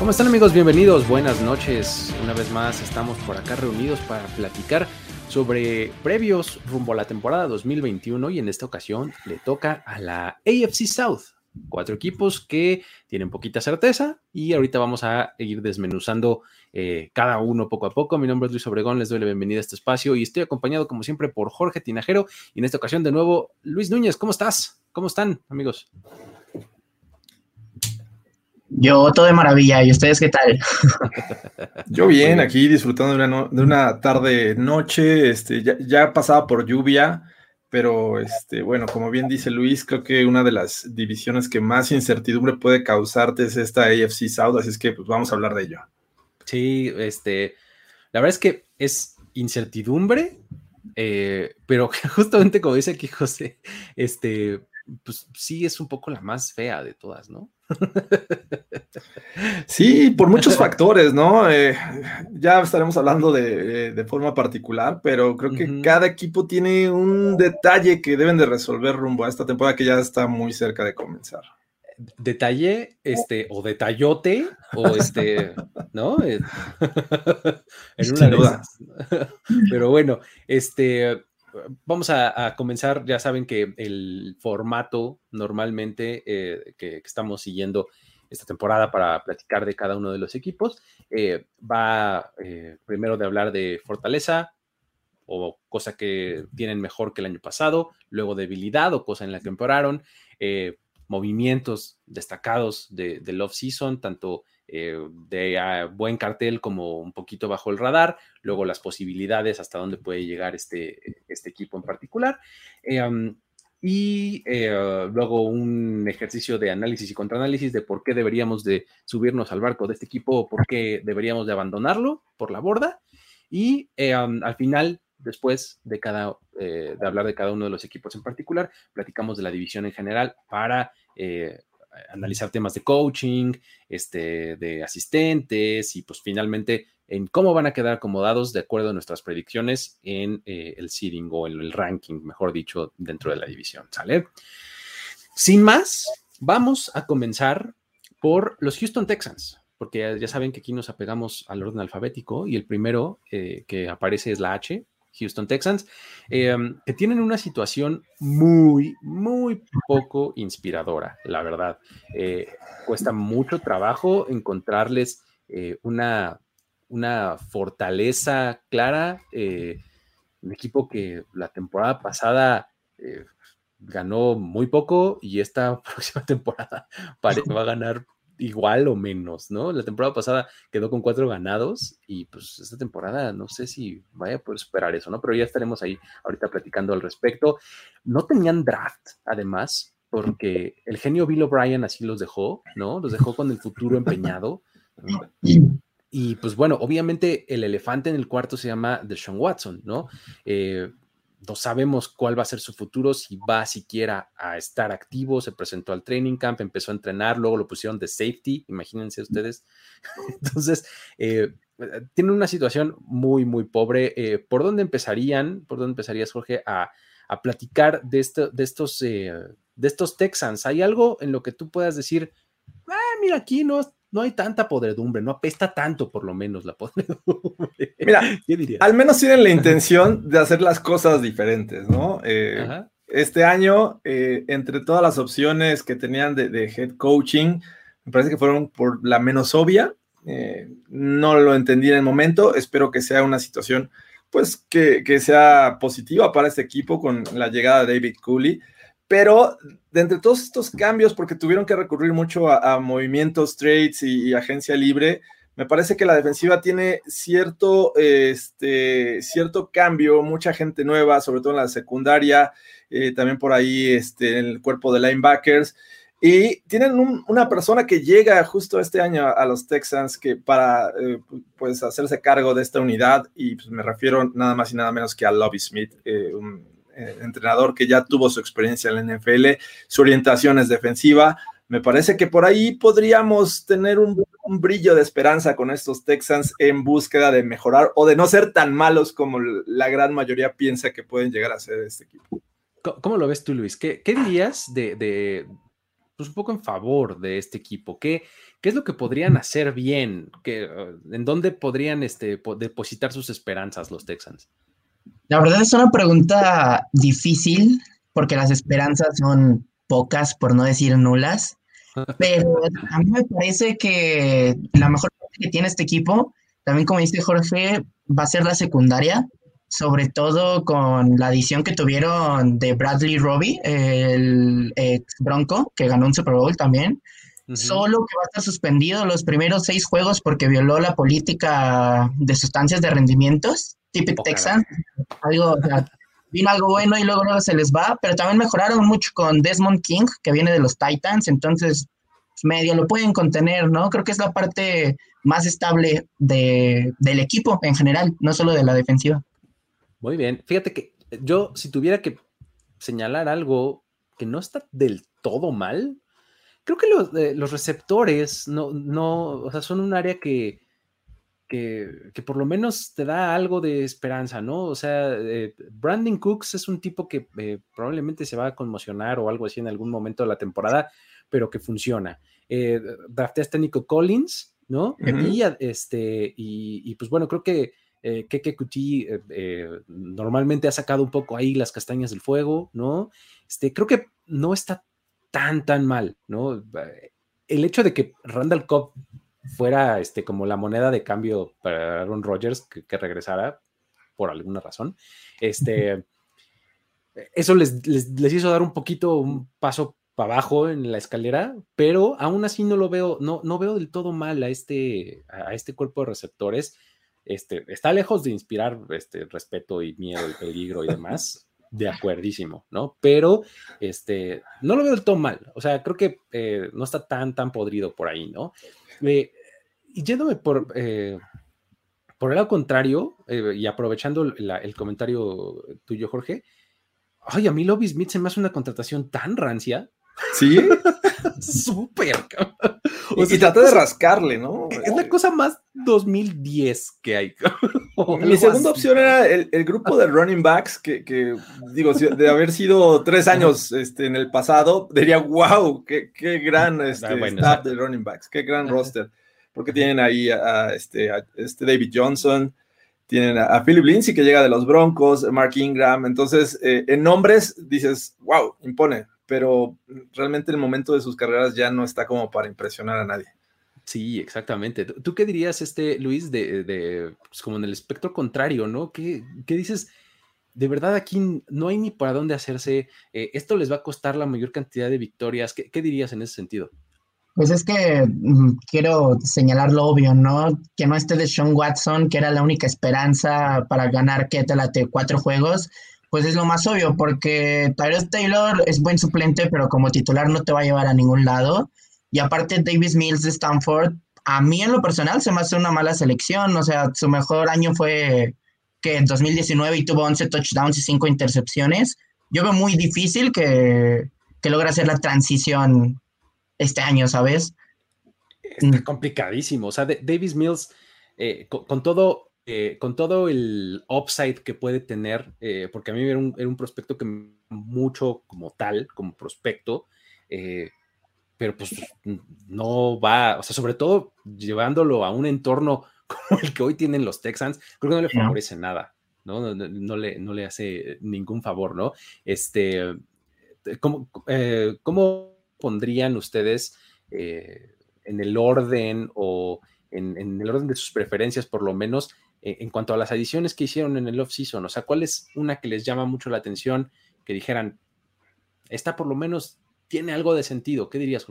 ¿Cómo están amigos? Bienvenidos, buenas noches. Una vez más estamos por acá reunidos para platicar sobre previos rumbo a la temporada 2021 y en esta ocasión le toca a la AFC South. Cuatro equipos que tienen poquita certeza y ahorita vamos a ir desmenuzando eh, cada uno poco a poco. Mi nombre es Luis Obregón, les doy la bienvenida a este espacio y estoy acompañado como siempre por Jorge Tinajero y en esta ocasión de nuevo Luis Núñez. ¿Cómo estás? ¿Cómo están amigos? Yo todo de maravilla, ¿y ustedes qué tal? Yo bien, aquí disfrutando de una, de una tarde noche, este, ya, ya pasaba por lluvia, pero este, bueno, como bien dice Luis, creo que una de las divisiones que más incertidumbre puede causarte es esta AFC South, así es que pues vamos a hablar de ello. Sí, este, la verdad es que es incertidumbre, eh, pero justamente como dice aquí José, este, pues sí es un poco la más fea de todas, ¿no? Sí, por muchos factores, ¿no? Eh, ya estaremos hablando de, de, forma particular, pero creo que uh -huh. cada equipo tiene un detalle que deben de resolver rumbo a esta temporada que ya está muy cerca de comenzar. Detalle, este, o detallote, o este, ¿no? en una de esas. Pero bueno, este, vamos a, comenzar. Ya saben que el formato normalmente eh, que, estamos siguiendo esta temporada para platicar de cada uno de los equipos eh, va eh, primero de hablar de fortaleza o cosa que tienen mejor que el año pasado, luego debilidad o cosa en la que empeoraron, movimientos destacados de, del off-season, tanto eh, de uh, buen cartel como un poquito bajo el radar, luego las posibilidades hasta dónde puede llegar este, este equipo en particular, um, y eh, luego un ejercicio de análisis y contraanálisis de por qué deberíamos de subirnos al barco de este equipo o por qué deberíamos de abandonarlo por la borda, y um, al final después de cada eh, de hablar de cada uno de los equipos en particular, platicamos de la división en general para analizar temas de coaching, este, de asistentes y pues finalmente en cómo van a quedar acomodados de acuerdo a nuestras predicciones en eh, el seeding o en el ranking, mejor dicho, dentro de la división, ¿sale? Sin más, vamos a comenzar por los Houston Texans, porque ya saben que aquí nos apegamos al orden alfabético y el primero eh, que aparece es la H, Houston Texans, eh, que tienen una situación muy, muy poco inspiradora, la verdad. Eh, cuesta mucho trabajo encontrarles eh, una, una, fortaleza clara. Eh, un equipo que la temporada pasada ganó muy poco y esta próxima temporada va a ganar igual o menos, ¿no? La temporada pasada quedó con cuatro ganados y pues esta temporada no sé si vaya a poder superar eso, ¿no? Pero ya estaremos ahí ahorita platicando al respecto. No tenían draft, además, porque el genio Bill O'Brien así los dejó, ¿no? Los dejó con el futuro empeñado. Y pues bueno, obviamente el elefante en el cuarto se llama Deshaun Watson, ¿no? Eh, no sabemos cuál va a ser su futuro, si va siquiera a estar activo, se presentó al training camp, empezó a entrenar, luego lo pusieron de safety, imagínense ustedes. Entonces, eh, tienen una situación muy, muy pobre. Eh, ¿Por dónde empezarían? ¿Por dónde empezarías, Jorge, a, a platicar de, esto, de, estos, eh, de estos Texans? ¿Hay algo en lo que tú puedas decir, ah, mira, aquí no, no hay tanta podredumbre, no apesta tanto por lo menos la podredumbre. Mira, al menos tienen la intención de hacer las cosas diferentes, ¿no? Eh, este año, eh, entre todas las opciones que tenían de, de, head coaching, me parece que fueron por la menos obvia. Eh, no lo entendí en el momento, espero que sea una situación pues que, que sea positiva para este equipo con la llegada de David Cooley pero de entre todos estos cambios, porque tuvieron que recurrir mucho a, a movimientos, trades y, y, agencia libre, me parece que la defensiva tiene cierto, este, cierto cambio, mucha gente nueva, sobre todo en la secundaria, eh, también por ahí este, en el cuerpo de linebackers. Y tienen una persona que llega justo este año a, los Texans que para eh, pues hacerse cargo de esta unidad, y pues, me refiero nada más y nada menos que a Lobby Smith, eh, un entrenador que ya tuvo su experiencia en la NFL, su orientación es defensiva. Me parece que por ahí podríamos tener un, brillo de esperanza con estos Texans en búsqueda de mejorar o de no ser tan malos como la gran mayoría piensa que pueden llegar a ser este equipo. ¿Cómo lo ves tú, Luis? ¿Qué, dirías de pues, un poco en favor de este equipo. ¿Qué, qué es lo que podrían hacer bien? ¿Qué, uh, ¿En dónde podrían este, depositar sus esperanzas los Texans? La verdad es una pregunta difícil porque las esperanzas son pocas, por no decir nulas. Pero a mí me parece que la mejor parte que tiene este equipo, también como dice Jorge, va a ser la secundaria sobre todo con la adición que tuvieron de Bradley Robbie, el ex Bronco, que ganó un Super Bowl también. Solo que va a estar suspendido los primeros seis juegos porque violó la política de sustancias de rendimientos, típico Texan. Algo, vino algo bueno y luego, luego se les va, pero también mejoraron mucho con Desmond King, que viene de los Titans, entonces medio lo pueden contener, ¿no? Creo que es la parte más estable de, del equipo en general, no solo de la defensiva. Muy bien. Fíjate que yo, si tuviera que señalar algo que no está del todo mal, creo que los, eh, los receptores no, no, o sea, son un área que, que, por lo menos te da algo de esperanza, ¿no? O sea, eh, Brandon Cooks es un tipo que eh, probablemente se va a conmocionar o algo así en algún momento de la temporada, pero que funciona. Eh, drafteaste a Nico Collins, ¿no? y, este, y, pues bueno, creo que eh, Keke Kuti eh, normalmente ha sacado un poco ahí las castañas del fuego, ¿no? Este, creo que no está tan, tan mal, ¿no? El hecho de que Randall Cobb fuera este, como la moneda de cambio para Aaron Rodgers, que, regresara por alguna razón, este, eso les, les, hizo dar un poquito un paso para abajo en la escalera, pero aún así no lo veo, no, no veo del todo mal a este, a este cuerpo de receptores. Este, está lejos de inspirar este, respeto y miedo y peligro y demás, de acuerdísimo, ¿no? Pero este, no lo veo del todo mal, o sea, creo que eh, no está tan, tan podrido por ahí, ¿no? Eh, y yéndome por, eh, por el lado contrario, y aprovechando el comentario tuyo, Jorge, ay, a mí Lobby Smith se me hace una contratación tan rancia. Sí. Súper. O y trata de rascarle, ¿no? Es la cosa más 2010 que hay. Mi segunda opción era el, grupo de running backs, que, digo, de haber sido tres años este, en el pasado, diría, wow, qué, gran este, ah, staff de running backs, qué gran roster. Porque tienen ahí a, este, este David Johnson, tienen a, Philip Lindsay que llega de los Broncos, Mark Ingram. Entonces, eh, en nombres dices, wow, impone pero realmente el momento de sus carreras ya no está como para impresionar a nadie. Sí, exactamente. ¿Tú qué dirías, este, Luis, de, pues, como en el espectro contrario, ¿no? ¿Qué, dices? De verdad aquí no hay ni para dónde hacerse. Eh, esto les va a costar la mayor cantidad de victorias. ¿Qué, dirías en ese sentido? Pues es que mm, quiero señalar lo obvio, ¿no? Que no esté de Sean Watson, que era la única esperanza para ganar, que te late cuatro juegos pues es lo más obvio, porque Tyrese Taylor es buen suplente, pero como titular no te va a llevar a ningún lado. Y aparte, Davis Mills de Stanford, a mí en lo personal se me hace una mala selección. O sea, su mejor año fue que en 2019 y tuvo 11 touchdowns y 5 intercepciones. Yo veo muy difícil que, que logre hacer la transición este año, ¿sabes? Está complicadísimo. O sea, Davis Mills, eh, con, todo eh, con todo el upside que puede tener, eh, porque a mí era un, prospecto que mucho como tal, como prospecto, eh, pero pues no va, o sea, sobre todo llevándolo a un entorno como el que hoy tienen los Texans, creo que no le favorece nada, ¿no? No, le, no le hace ningún favor, ¿no? Este, ¿cómo, ¿cómo pondrían ustedes en el orden o en, en, el orden de sus preferencias, por lo menos, eh, en cuanto a las adiciones que hicieron en el off-season? O sea, ¿cuál es una que les llama mucho la atención? Que dijeran, esta por lo menos tiene algo de sentido. ¿Qué dirías,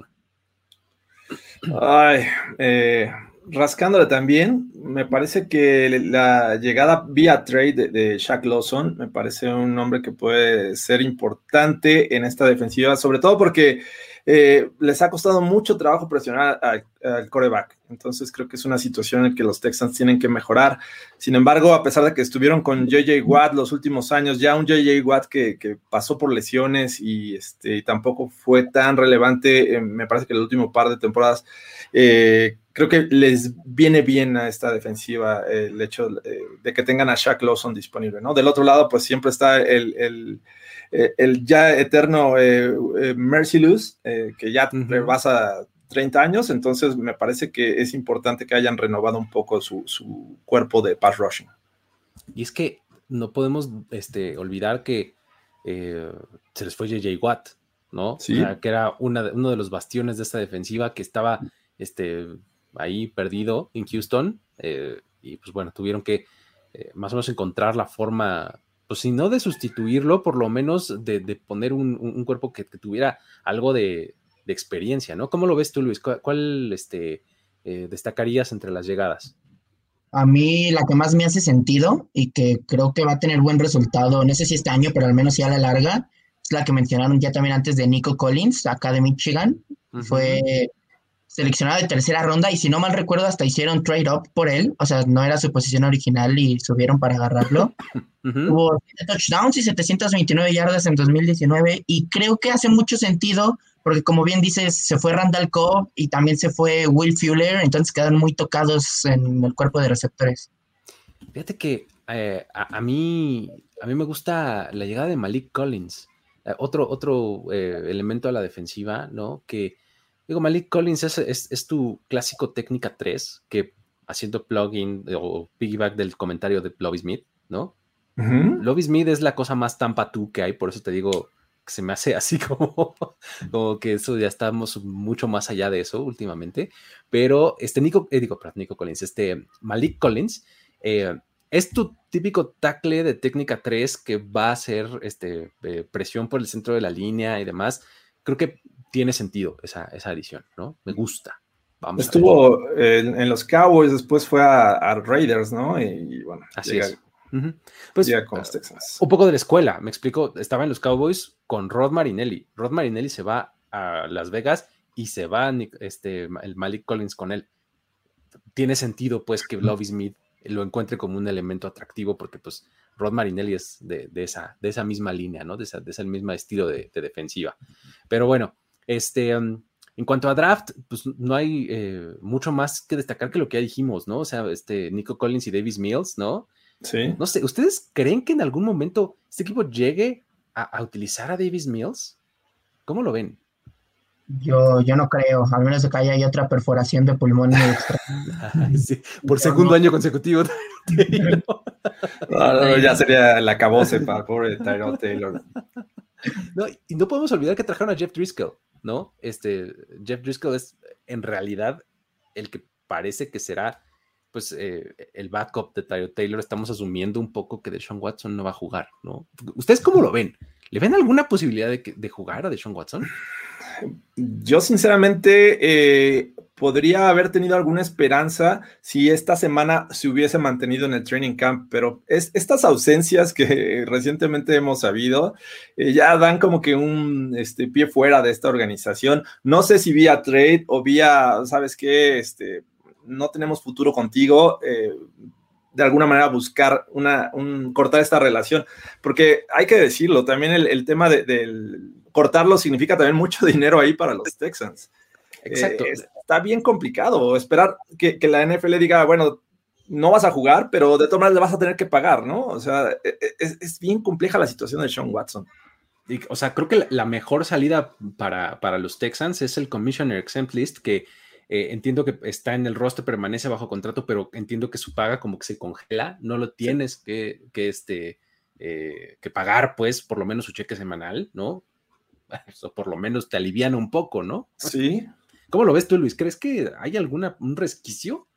Ay, eh, rascándole también, me parece que la llegada vía trade de, de, Shaq Lawson me parece un nombre que puede ser importante en esta defensiva, sobre todo porque eh, les ha costado mucho trabajo presionar al coreback. Entonces creo que es una situación en que los Texans tienen que mejorar. Sin embargo, a pesar de que estuvieron con JJ Watt los últimos años, ya un JJ Watt que, pasó por lesiones y, este, tampoco fue tan relevante, eh, me parece que el último par de temporadas, eh, creo que les viene bien a esta defensiva el hecho de que tengan a Shaq Lawson disponible. ¿no? Del otro lado, pues siempre está el eh, el ya eterno eh, eh Merciless, eh, que ya rebasa 30 años, entonces me parece que es importante que hayan renovado un poco su, cuerpo de pass rushing. Y es que no podemos este, olvidar que se les fue JJ Watt, ¿no? Sí. que era una, uno de los bastiones de esta defensiva que estaba este, ahí perdido en Houston. y pues bueno, tuvieron que más o menos encontrar la forma pues si no de sustituirlo, por lo menos de, poner un, cuerpo que, tuviera algo de, experiencia, ¿no? ¿Cómo lo ves tú, Luis? ¿Cuál, este, eh, destacarías entre las llegadas? A mí la que más me hace sentido y que creo que va a tener buen resultado, no sé si este año, pero al menos ya a la larga, es la que mencionaron ya también antes de Nico Collins, acá de Michigan. Fue seleccionado de tercera ronda y si no mal recuerdo hasta hicieron trade up por él, o sea, no era su posición original y subieron para agarrarlo. Hubo touchdowns y 729 yardas en 2019 y creo que hace mucho sentido porque como bien dices, se fue Randall Cobb y también se fue Will Fuller, entonces quedan muy tocados en el cuerpo de receptores. Fíjate que eh, a, mí, a mí me gusta la llegada de Malik Collins, eh, otro, otro eh, elemento a la defensiva, ¿no? Que Digo, Malik Collins es, tu clásico técnica 3, que haciendo plugin o piggyback del comentario de Lobby Smith, ¿no? Lobby Smith es la cosa más tampa tú que hay, por eso te digo que se me hace así como, como que eso ya estamos mucho más allá de eso últimamente. Pero este Nico, eh, digo, Nico Collins, este Malik Collins, eh, es tu típico tackle de técnica 3 que va a hacer este, eh, presión por el centro de la línea y demás. Creo que tiene sentido esa, esa adición, ¿no? Me gusta. Vamos Estuvo en, los Cowboys, después fue a, Raiders, ¿no? Y, bueno, así es. Pues, con los Texans. Un poco de la escuela, me explico. Estaba en los Cowboys con Rod Marinelli. Rod Marinelli se va a Las Vegas y se va este, el Malik Collins con él. Tiene sentido, pues, que Lovey Smith lo encuentre como un elemento atractivo porque, pues, Rod Marinelli es de, esa, de esa misma línea, ¿no? De, esa, de ese mismo estilo de, de defensiva. Pero bueno, este, en cuanto a draft, pues no hay eh, mucho más que destacar que lo que ya dijimos, ¿no? O sea, este, Nico Collins y Davis Mills, ¿no? Sí. No sé, ¿ustedes creen que en algún momento este equipo llegue a, utilizar a Davis Mills? ¿Cómo lo ven? Yo, yo no creo, al menos de que haya otra perforación de pulmón extra. sí, por segundo año consecutivo. no, ya sería la cabose para pobre Tyrell Taylor. No, y no podemos olvidar que trajeron a Jeff Driscoll. ¿No? Este, Jeff Driscoll es en realidad el que parece que será pues eh, el backup de Tyler Taylor. Estamos asumiendo un poco que Deshaun Watson no va a jugar, ¿no? ¿Ustedes cómo lo ven? ¿Le ven alguna posibilidad de, jugar a Deshaun Watson? Yo sinceramente eh, podría haber tenido alguna esperanza si esta semana se hubiese mantenido en el training camp, pero es, estas ausencias que recientemente hemos sabido eh, ya dan como que un este, pie fuera de esta organización. No sé si vía trade o vía, ¿sabes qué? Este, no tenemos futuro contigo. Eh, de alguna manera buscar una, un, cortar esta relación, porque hay que decirlo, también el, tema del cortarlo significa también mucho dinero ahí para los Texans. Exacto. Eh, está bien complicado esperar que, la NFL diga, bueno, no vas a jugar, pero de todas maneras le vas a tener que pagar, ¿no? O sea, e, e, es, bien compleja la situación de Sean Watson. o sea, creo que la, mejor salida para, para, los Texans es el Commissioner Exempt List, que eh, entiendo que está en el roster, permanece bajo contrato, pero entiendo que su paga como que se congela, no lo tienes que, que, este, eh, que pagar, pues, por lo menos su cheque semanal, ¿no? Eso por lo menos te aliviana un poco, ¿no? Sí. ¿Cómo lo ves tú, Luis? ¿Crees que hay alguna un resquicio?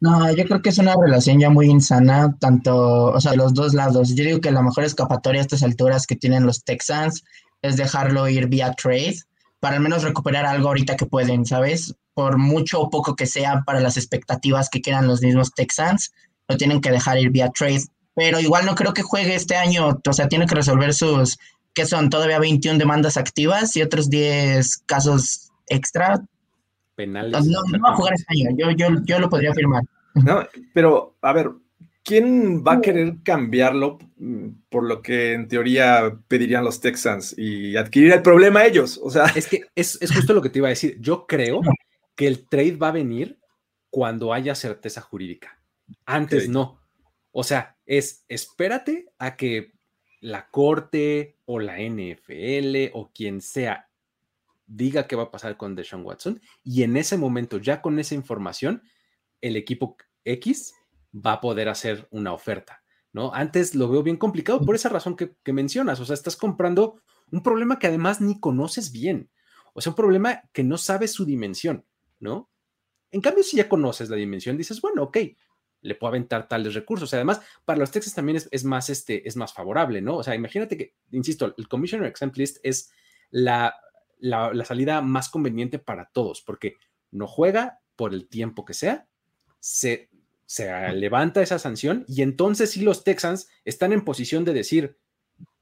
No, yo creo que es una relación ya muy insana, tanto, o sea, de los dos lados. Yo digo que la mejor escapatoria a estas alturas que tienen los Texans es dejarlo ir vía trade para al menos recuperar algo ahorita que pueden, ¿sabes? Por mucho o poco que sea para las expectativas que quieran los mismos Texans, lo tienen que dejar ir vía trade. Pero igual no creo que juegue este año, o sea, tiene que resolver sus, que son todavía 21 demandas activas y otros 10 casos extra. Penales. No, no va a jugar este año, yo, yo, yo lo podría afirmar. No, pero a ver, ¿quién va a querer cambiarlo mm, por lo que en teoría pedirían los Texans y adquirir el problema ellos? O sea, es que es, justo lo que te iba a decir. Yo creo que el trade va a venir cuando haya certeza jurídica. Antes no. O sea, es espérate a que la corte o la NFL o quien sea diga qué va a pasar con Deshaun Watson y en ese momento, ya con esa información, el equipo X va a poder hacer una oferta, ¿no? Antes lo veo bien complicado por esa razón que, mencionas, o sea, estás comprando un problema que además ni conoces bien, o sea, un problema que no sabes su dimensión, ¿no? En cambio, si ya conoces la dimensión, dices, bueno, ok, le puedo aventar tales recursos. Además, para los Texas también es, más, este, es más favorable, ¿no? O sea, imagínate que, insisto, el Commissioner Exempt List es la, la, la salida más conveniente para todos, porque no juega por el tiempo que sea, se se levanta esa sanción y entonces sí los Texans están en posición de decir,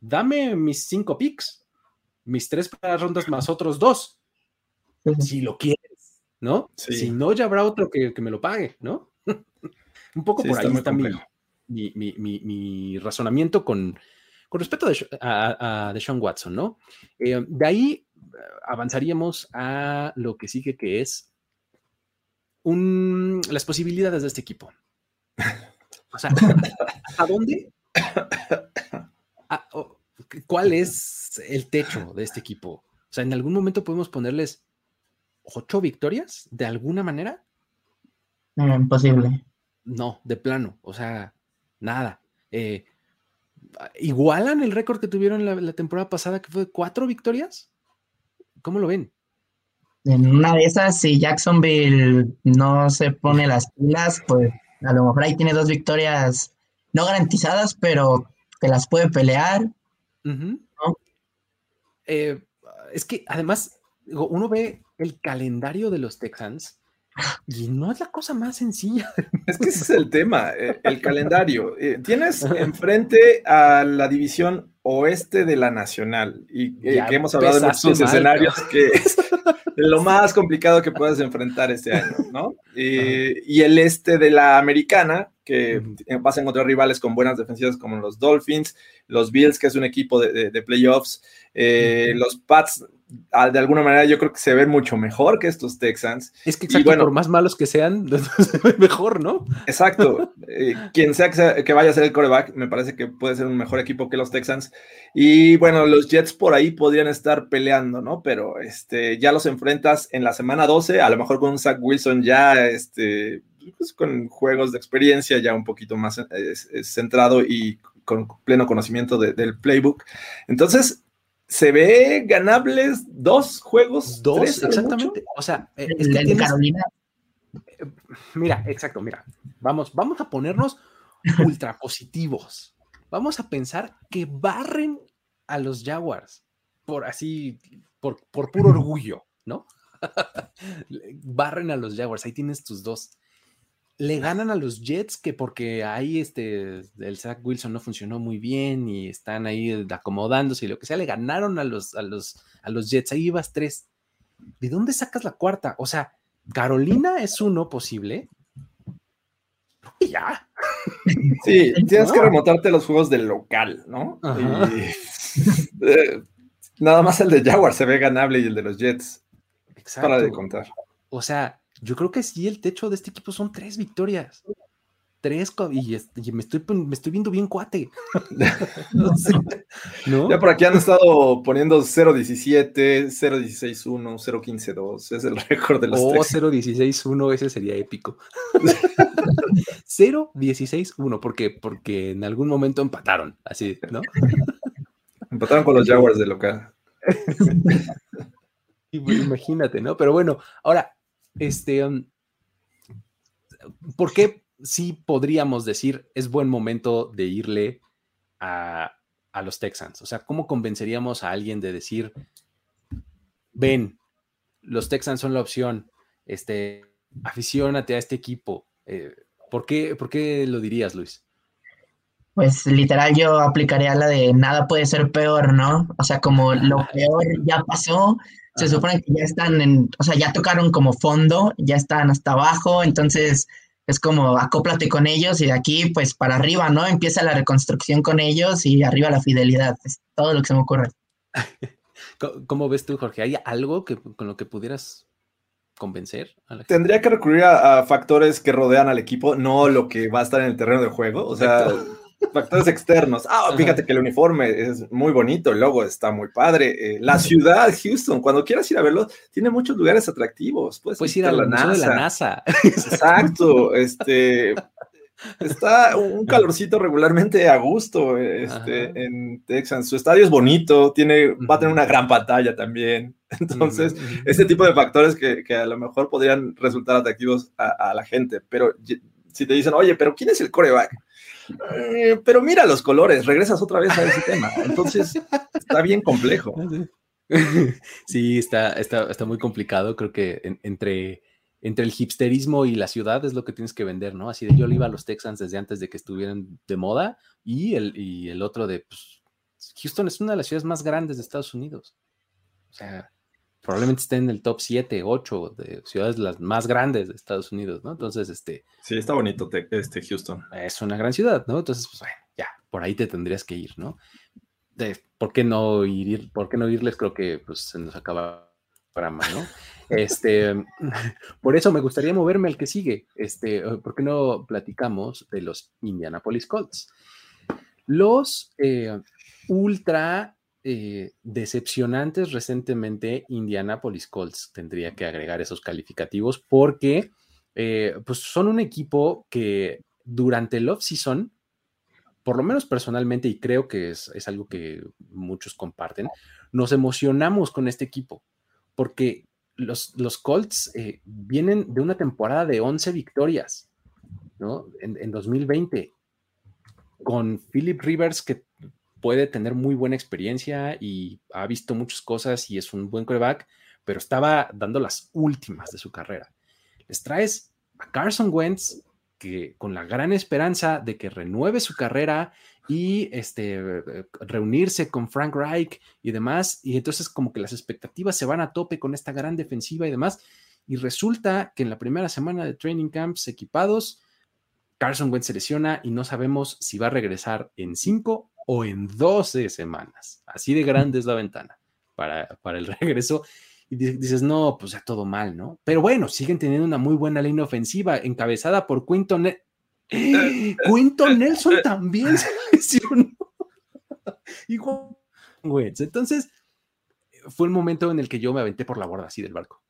dame mis cinco picks, mis tres rondas más otros dos, si lo quieres, ¿no? Si no, ya habrá otro que, me lo pague, ¿no? Un poco por ahí está, mi, razonamiento con, con respecto a, a, Deshaun Watson, ¿no? Eh, de ahí avanzaríamos a lo que sigue que es las posibilidades de este equipo. O sea, ¿a dónde? ¿Cuál es el techo de este equipo? O sea, ¿en algún momento podemos ponerles ocho victorias de alguna manera? Imposible. No, de plano. O sea, nada. Eh, ¿Igualan el récord que tuvieron la, la temporada pasada, que fue de cuatro victorias? ¿Cómo lo ven? en una de esas, si Jacksonville no se pone las pilas, pues a lo mejor ahí tiene dos victorias no garantizadas, pero que las puede pelear. Eh, es que además, uno ve el calendario de los Texans y no es la cosa más sencilla. Es que ese es el tema, eh, el calendario. Eh, tienes enfrente a la división oeste de la Nacional y que hemos hablado de muchos escenarios que es lo más complicado que puedes enfrentar este año, ¿no? Y, el este de la Americana, que vas a encontrar rivales con buenas defensivas como los Dolphins, los Bills, que es un equipo de, playoffs, eh, los Pats de alguna manera yo creo que se ven mucho mejor que estos Texans. Es que exacto, bueno, por más malos que sean, mejor, ¿no? Exacto. Eh, quien sea que, vaya a ser el coreback, me parece que puede ser un mejor equipo que los Texans. Y bueno, los Jets por ahí podrían estar peleando, ¿no? Pero este, ya los enfrentas en la semana 12, a lo mejor con un Zach Wilson ya este, pues, con juegos de experiencia ya un poquito más eh, centrado y con pleno conocimiento del playbook. Entonces, se ve ganables dos juegos. Dos, exactamente. O sea, eh, es que Carolina. Eh, mira, exacto, mira. Vamos, vamos a ponernos ultra positivos. Vamos a pensar que barren a los Jaguars por así, por, por puro orgullo, ¿no? barren a los Jaguars, ahí tienes tus dos le ganan a los Jets que porque ahí este, el Zach Wilson no funcionó muy bien y están ahí acomodándose y lo que sea, le ganaron a los, a los, a los Jets, ahí ibas tres. ¿De dónde sacas la cuarta? O sea, Carolina es uno posible. Y ya. Sí, tienes que remontarte los juegos del local, ¿no? Eh, nada más el de Jaguar se ve ganable y el de los Jets. Exacto. Para de contar. O sea, yo creo que sí, el techo de este equipo son tres victorias. Tres, y, me, estoy, me estoy viendo bien cuate. Ya por aquí han estado poniendo 0-17, 0-16-1, 0-15-2. Es el récord de los oh, 0-16-1, ese sería épico. 0-16-1, porque, porque en algún momento empataron, así, ¿no? empataron con los Jaguars de local. Imagínate, ¿no? Pero bueno, ahora, este, um, ¿por qué sí podríamos decir es buen momento de irle a, los Texans? O sea, ¿cómo convenceríamos a alguien de decir, ven, los Texans son la opción, este, aficionate a este equipo. Eh, ¿por, qué, ¿Por qué lo dirías, Luis? Pues literal yo aplicaría la de nada puede ser peor, ¿no? O sea, como lo peor ya pasó, se supone que ya están en, o sea, ya tocaron como fondo, ya están hasta abajo, entonces es como acóplate con ellos y de aquí pues para arriba, ¿no? Empieza la reconstrucción con ellos y arriba la fidelidad, es todo lo que se me ocurre. ¿Cómo ves tú, Jorge? ¿Hay algo que, con lo que pudieras convencer a la Tendría que recurrir a, factores que rodean al equipo, no lo que va a estar en el terreno de juego. O sea, factores externos. Ah, fíjate que el uniforme es muy bonito, el logo está muy padre. Eh, la ciudad, Houston, cuando quieras ir a verlo, tiene muchos lugares atractivos. Puedes, ir a la NASA. De la NASA. Exacto. Este, está un calorcito regularmente a gusto este, en Texas. Su estadio es bonito, tiene, va a tener una gran pantalla también. Entonces, ese tipo de factores que, que, a lo mejor podrían resultar atractivos a, a la gente. Pero si te dicen, oye, pero ¿quién es el coreback? Eh, pero mira los colores, regresas otra vez a ese tema. Entonces, está bien complejo. Sí, está, está, está muy complicado. Creo que entre, entre el hipsterismo y la ciudad es lo que tienes que vender, ¿no? Así de yo le iba a los Texans desde antes de que estuvieran de moda y el, y el otro de, pues, Houston es una de las ciudades más grandes de Estados Unidos. O sea, probablemente esté en el top 7, 8 de ciudades las más grandes de Estados Unidos, ¿no? Entonces, este... Sí, está bonito este Houston. Es una gran ciudad, ¿no? Entonces, pues bueno, ya, por ahí te tendrías que ir, ¿no? De, ¿por, qué no ir, ¿Por qué no irles? Creo que pues se nos acaba para más, ¿no? Este, por eso me gustaría moverme al que sigue. Este, ¿por qué no platicamos de los Indianapolis Colts? Los eh, ultra eh, decepcionantes recientemente, Indianapolis Colts tendría que agregar esos calificativos porque eh, pues son un equipo que durante el off-season, por lo menos personalmente, y creo que es, algo que muchos comparten, nos emocionamos con este equipo porque los, los Colts eh, vienen de una temporada de 11 victorias, ¿no? En, en 2020, con Philip Rivers que puede tener muy buena experiencia y ha visto muchas cosas y es un buen coreback, pero estaba dando las últimas de su carrera. Les traes a Carson Wentz, que con la gran esperanza de que renueve su carrera y este, reunirse con Frank Reich y demás, y entonces como que las expectativas se van a tope con esta gran defensiva y demás, y resulta que en la primera semana de training camps equipados, Carson Wentz se lesiona y no sabemos si va a regresar en 5 o en 12 semanas. Así de grande es la ventana para, para el regreso. Y dices, no, pues ya todo mal, ¿no? Pero bueno, siguen teniendo una muy buena línea ofensiva encabezada por Quinton. Quinton Nelson también se lesionó. Entonces, fue el momento en el que yo me aventé por la borda así del barco.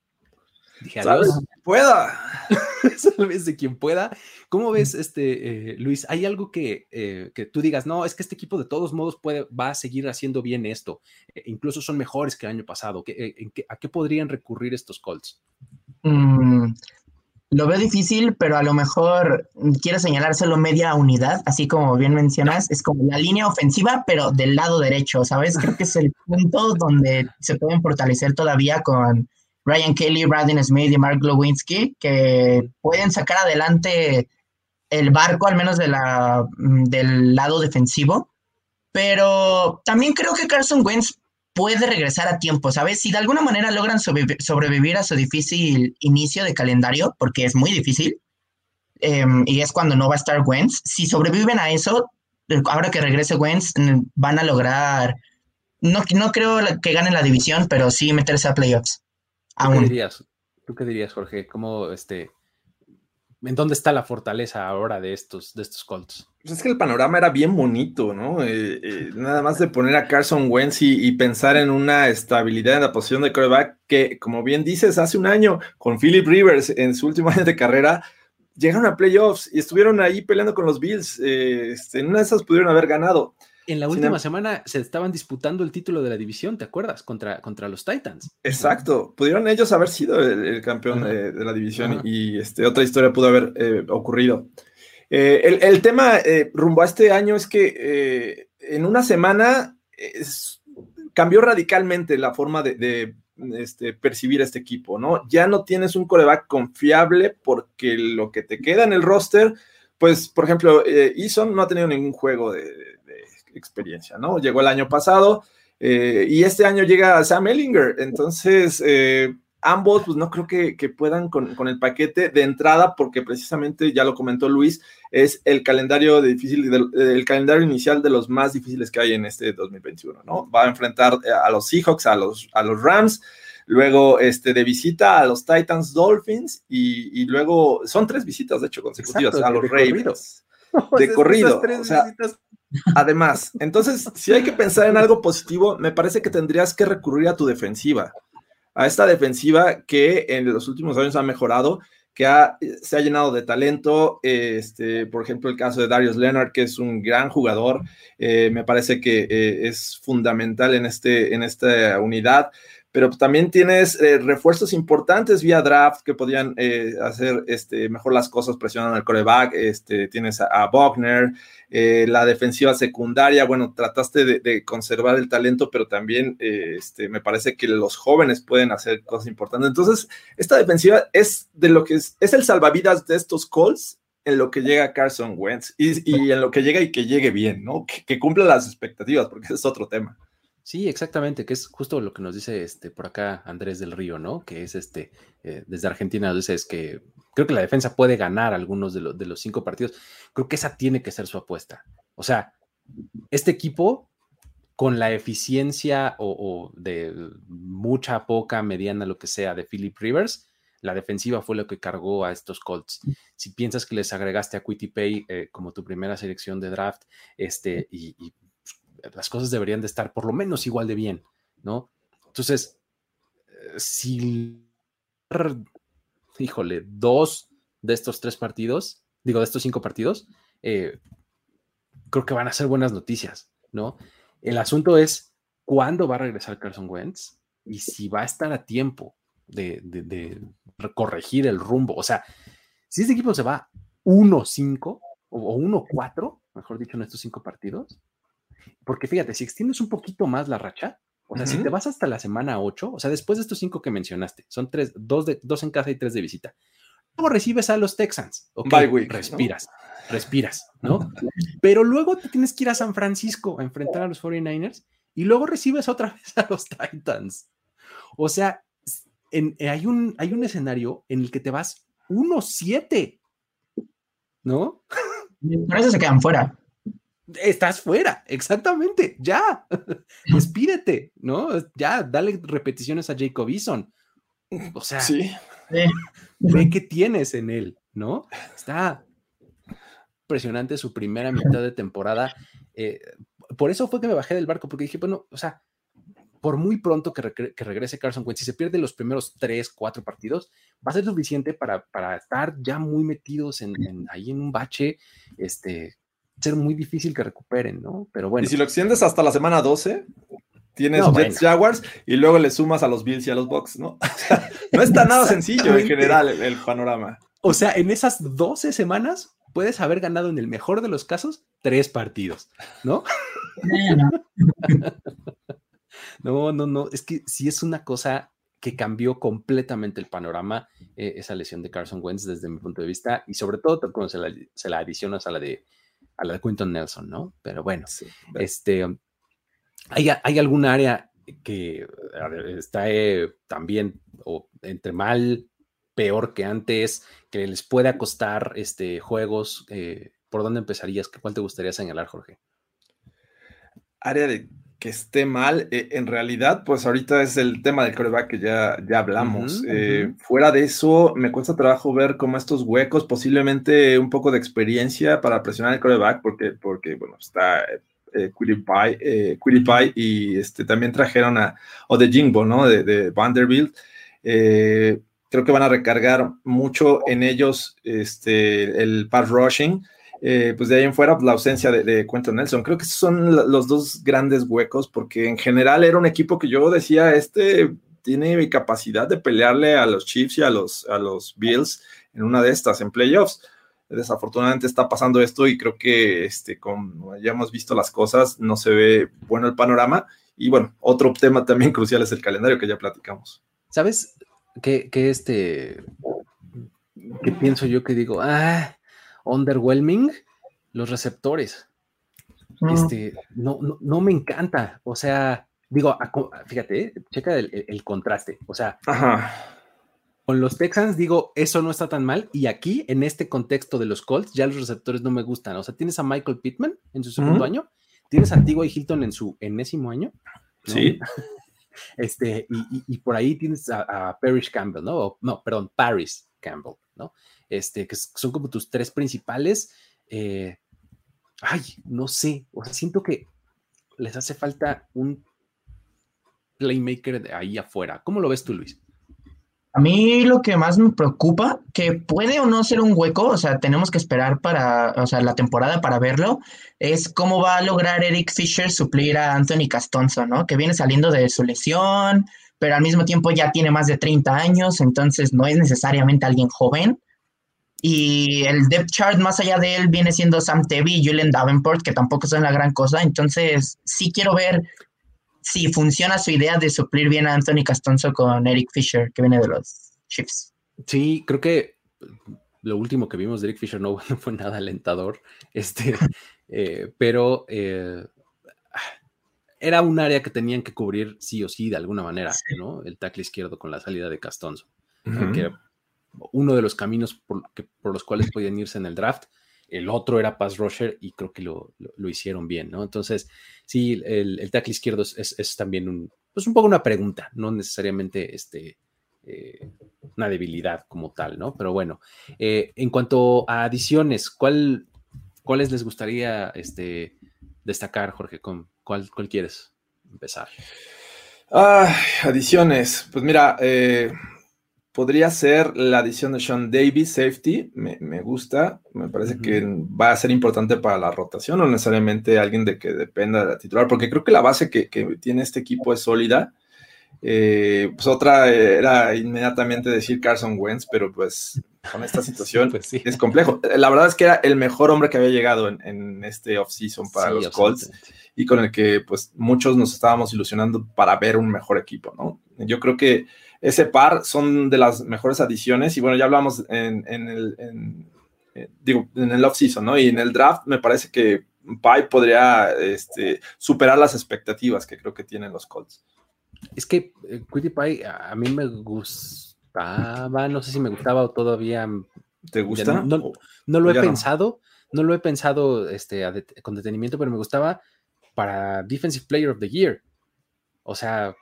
Dije, adiós. Pueda. Salves de quien pueda. ¿Cómo ves, este, eh, Luis? ¿Hay algo que, eh, que, tú digas, no, es que este equipo de todos modos puede, va a seguir haciendo bien esto? E incluso son mejores que el año pasado. Eh, ¿A qué podrían recurrir estos Colts? Mm, lo veo difícil, pero a lo mejor quiero señalar solo media unidad, así como bien mencionas, es como la línea ofensiva, pero del lado derecho, ¿sabes? Creo que es el punto donde se pueden fortalecer todavía con Ryan Kelly, Braden Smith y Mark Lewinsky, que pueden sacar adelante el barco, al menos de la, mm, del lado defensivo. Pero también creo que Carson Wentz puede regresar a tiempo, ¿sabes? Si de alguna manera logran sobrevivir a su difícil inicio de calendario, porque es muy difícil, em, y es cuando no va a estar Wentz, si sobreviven a eso, ahora que regrese Wentz, van a lograr, no, no creo que ganen la división, pero sí meterse a playoffs. ¿Tú qué dirías? ¿Tú qué dirías, Jorge? ¿Cómo, este, ¿En dónde está la fortaleza ahora de estos, de estos Colts? Pues es que el panorama era bien bonito, ¿no? Eh, eh, nada más de poner a Carson Wentz y, pensar en una estabilidad en la posición de quarterback que, como bien dices, hace un año con Philip Rivers en su último año de carrera, llegaron a playoffs y estuvieron ahí peleando con los Bills. Eh, este, en una de esas pudieron haber ganado en la última semana se estaban disputando el título de la división, ¿te acuerdas? Contra, contra los Titans. Exacto. Pudieron ellos haber sido el, campeón de, la división y este, otra historia pudo haber eh, ocurrido. Eh, el, tema eh, rumbo a este año es que en una semana cambió radicalmente la forma de, este, percibir este equipo, ¿no? Ya no tienes un coreback confiable porque lo que te queda en el roster, pues, por ejemplo, Eason no ha tenido ningún juego de, experiencia, ¿no? Llegó el año pasado eh, y este año llega Sam Ellinger, entonces... Eh, ambos, pues no creo que, puedan con, el paquete de entrada, porque precisamente, ya lo comentó Luis, es el calendario difícil, el calendario inicial de los más difíciles que hay en este 2021, ¿no? Va a enfrentar eh, a los Seahawks, a los, a los Rams, luego este, de visita a los Titans Dolphins y, luego son tres visitas, de hecho, consecutivas a los Ravens. De corrido. Además, entonces, si hay que pensar en algo positivo, me parece que tendrías que recurrir a tu defensiva a esta defensiva que en los últimos años ha mejorado, que se ha llenado de talento. Este, por ejemplo, el caso de Darius Leonard, que es un gran jugador, eh, me parece que eh, es fundamental en, este, en esta unidad pero también tienes eh, refuerzos importantes vía draft que podían eh, hacer este, mejor las cosas presionando al coreback. Este, tienes a, a eh, la defensiva secundaria, bueno, trataste de, conservar el talento, pero también este, me parece que los jóvenes pueden hacer cosas importantes. Entonces, esta defensiva es de lo que es, es el salvavidas de estos Colts en lo que llega Carson Wentz y, en lo que llega y que llegue bien, ¿no? Que, que cumpla las expectativas, porque ese es otro tema. Sí, exactamente, que es justo lo que nos dice este por acá Andrés del Río, ¿no? Que es este, eh, desde Argentina, dice es que creo que la defensa puede ganar algunos de, de los cinco partidos. Creo que esa tiene que ser su apuesta. O sea, este equipo, con la eficiencia o, de mucha, poca, mediana, lo que sea, de Philip Rivers, la defensiva fue lo que cargó a estos Colts. Si piensas que les agregaste a Quitty Pay eh, como tu primera selección de draft, este, y las cosas deberían de estar por lo menos igual de bien, ¿no? Entonces, eh, si, híjole, dos de estos tres partidos, digo, de estos cinco partidos, eh, creo que van a ser buenas noticias, ¿no? El asunto es cuándo va a regresar Carson Wentz y si va a estar a tiempo de, de corregir el rumbo. O sea, si este equipo se va 1-5 o 1-4, mejor dicho, en estos cinco partidos, porque fíjate, si extiendes un poquito más la racha, o sea, si te vas hasta la semana 8, o sea, después de estos cinco que mencionaste, son tres, dos, de, dos en casa y tres de visita. Luego recibes a los Texans. Okay, respiras, respiras, ¿no? Pero luego te tienes que ir a San Francisco a enfrentar a los 49ers y luego recibes otra vez a los Titans. O sea, hay, un, hay un escenario en el que te vas 1-7, ¿no? Por eso se quedan fuera estás fuera, exactamente, ya, despídete, ¿no? Ya, dale repeticiones a Jacob Eason. O sea, sí. ve qué tienes en él, ¿no? Está impresionante su primera mitad de temporada. Eh, por eso fue que me bajé del barco, porque dije, bueno, o sea, por muy pronto que, regrese Carson Wentz, si se pierde los primeros tres, cuatro partidos, va a ser suficiente para, para estar ya muy metidos en, ahí en un bache, este, ser muy difícil que recuperen, ¿no? Pero bueno. Y si lo extiendes hasta la semana 12, tienes Jets Jaguars y luego le sumas a los Bills y a los Bucks, ¿no? no está nada sencillo en general el, panorama. O sea, en esas 12 semanas puedes haber ganado en el mejor de los casos tres partidos, ¿no? no, no, no, es que sí es una cosa que cambió completamente el panorama, eh, esa lesión de Carson Wentz desde mi punto de vista, y sobre todo cuando se la, se la adicionas a la de a la de Quinton Nelson, ¿no? Pero bueno, este, ¿hay, ¿hay algún área que está eh, también o entre mal, peor que antes, que les pueda costar este, juegos? Eh, ¿Por dónde empezarías? ¿Cuál te gustaría señalar, Jorge? Área de que esté mal, eh, en realidad, pues ahorita es el tema del coreback que ya, ya hablamos. Eh, fuera de eso, me cuesta trabajo ver como estos huecos, posiblemente un poco de experiencia para presionar el coreback, porque, porque bueno, está eh, Pie, y este, también trajeron a, o de Jingbo, ¿no? De, de Vanderbilt. creo que van a recargar mucho en ellos este, el pass rushing. Eh, pues de ahí en fuera, pues, la ausencia de, de Quentin Nelson. Creo que son los dos grandes huecos, porque en general era un equipo que yo decía, este tiene capacidad de pelearle a los Chiefs y a los, a los Bills en una de estas, en playoffs. Desafortunadamente está pasando esto y creo que, este, como ya hemos visto las cosas, no se ve bueno el panorama Y bueno, otro tema también crucial es el calendario que ya platicamos. ¿Sabes qué, este, qué pienso yo que digo, ah, underwhelming, los receptores? Este, no, no, me encanta, o sea, digo, fíjate, checa el, contraste, o sea, con los Texans digo, eso no está tan mal, y aquí, en este contexto de los Colts, ya los receptores no me gustan, o sea, tienes a Michael Pittman en su segundo año, tienes a T.Y. Hilton en su enésimo año, Sí. Este, y, por ahí tienes a, Parrish Campbell, ¿no? no, perdón, Paris Campbell, ¿no? Este, que son como tus tres principales. Eh, ay, no sé, o sea, siento que les hace falta un playmaker de ahí afuera. ¿Cómo lo ves tú, Luis? A mí lo que más me preocupa, que puede o no ser un hueco, o sea, tenemos que esperar para, o sea, la temporada para verlo, es cómo va a lograr Eric Fisher suplir a Anthony Castonzo, ¿no? Que viene saliendo de su lesión, pero al mismo tiempo ya tiene más de 30 años, entonces no es necesariamente alguien joven. Y el depth chart más allá de él viene siendo Sam Tevy y Julian Davenport, que tampoco son la gran cosa. Entonces, sí quiero ver si funciona su idea de suplir bien a Anthony Castonzo con Eric Fisher, que viene de los Chiefs. Sí, creo que lo último que vimos de Eric Fisher no, fue nada alentador, este, eh, pero eh, era un área que tenían que cubrir sí o sí de alguna manera, ¿no? El tackle izquierdo con la salida de Castonzo, que uno de los caminos por, los cuales podían irse en el draft el otro era pass rusher y creo que lo, hicieron bien, ¿no? Entonces, sí, el, tackle izquierdo es, también un, pues un poco una pregunta, no necesariamente este, eh, una debilidad como tal, ¿no? Pero bueno, eh, en cuanto a adiciones, ¿cuál, ¿cuáles les gustaría este, destacar, Jorge? ¿Con cuál, cuál quieres empezar? Adiciones. Pues mira, eh, podría ser la adición de Sean Davis, safety, me, gusta, me parece que va a ser importante para la rotación, no necesariamente alguien de que dependa de la titular, porque creo que la base que, tiene este equipo es sólida. Eh, pues otra era inmediatamente decir Carson Wentz, pero pues con esta situación pues es complejo. La verdad es que era el mejor hombre que había llegado en, en este offseason para los Colts y con el que pues muchos nos estábamos ilusionando para ver un mejor equipo, ¿no? Yo creo que ese par son de las mejores adiciones y bueno, ya hablamos en, el, en, eh, digo, en el off-season, ¿no? Y en el draft me parece que Pai podría este, superar las expectativas que creo que tienen los Colts. Es que eh, Pie a mí me gustaba, no sé si me gustaba o todavía... ¿Te gusta? No, lo he pensado, no. lo he pensado este, con detenimiento, pero me gustaba para Defensive Player of the Year. O sea,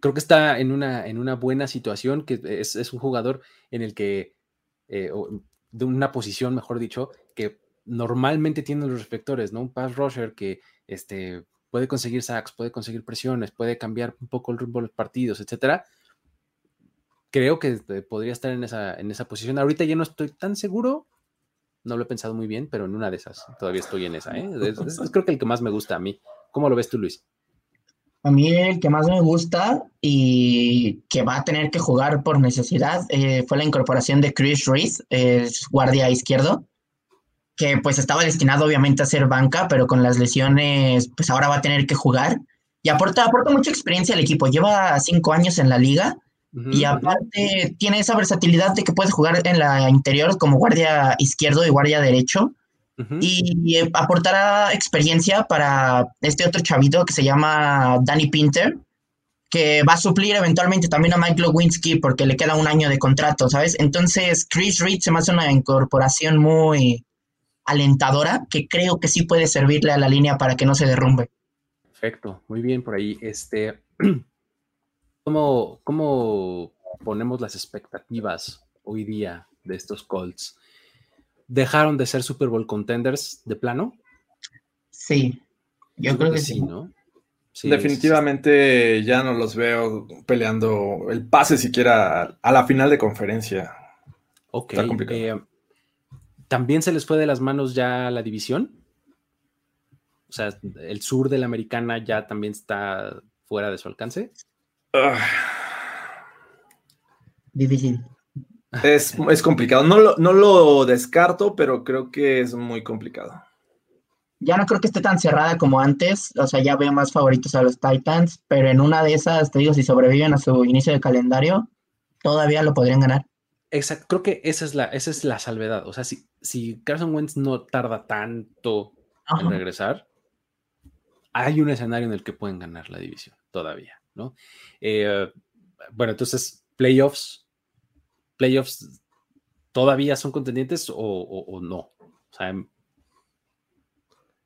creo que está en una, en una buena situación, que es, un jugador en el que, eh, de una posición, mejor dicho, que normalmente tiene los reflectores, ¿no? Un pass rusher que este, puede conseguir sacks, puede conseguir presiones, puede cambiar un poco el rumbo de los partidos, etcétera. Creo que este, podría estar en esa, en esa posición. Ahorita ya no estoy tan seguro, no lo he pensado muy bien, pero en una de esas todavía estoy en esa. ¿eh? es, creo que el que más me gusta a mí. ¿Cómo lo ves tú, Luis? A mí el que más me gusta y que va a tener que jugar por necesidad eh, fue la incorporación de Chris Reese, es guardia izquierdo, que pues estaba destinado obviamente a ser banca, pero con las lesiones pues ahora va a tener que jugar. Y aporta, aporta mucha experiencia al equipo. Lleva cinco años en la liga y aparte tiene esa versatilidad de que puede jugar en la interior como guardia izquierdo y guardia derecho y eh, aportará experiencia para este otro chavito que se llama Danny Pinter, que va a suplir eventualmente también a Mike Lewinsky porque le queda un año de contrato, ¿sabes? Entonces, Chris Reed se me hace una incorporación muy alentadora que creo que sí puede servirle a la línea para que no se derrumbe. Perfecto, muy bien por ahí. Este, ¿cómo, ¿Cómo ponemos las expectativas hoy día de estos Colts? Dejaron de ser Super Bowl contenders de plano? Sí, yo, creo, que, sí, ¿no? Definitivamente ya no los veo peleando el pase siquiera a la final de conferencia. Ok. Está complicado. Eh, ¿También se les fue de las manos ya la división? O sea, el sur de la americana ya también está fuera de su alcance. Difícil. Es, complicado. No lo, no lo descarto, pero creo que es muy complicado. ya no creo que esté tan cerrada como antes, o sea, ya veo más favoritos a los Titans, pero en una de esas, te digo, si sobreviven a su inicio de calendario, todavía lo podrían ganar. Exacto, creo que esa es la, esa es la salvedad. O sea, si, si Carson Wentz no tarda tanto en regresar, hay un escenario en el que pueden ganar la división todavía, ¿no? Eh, bueno, entonces, playoffs, playoffs, ¿todavía son contendientes o, no? O sea,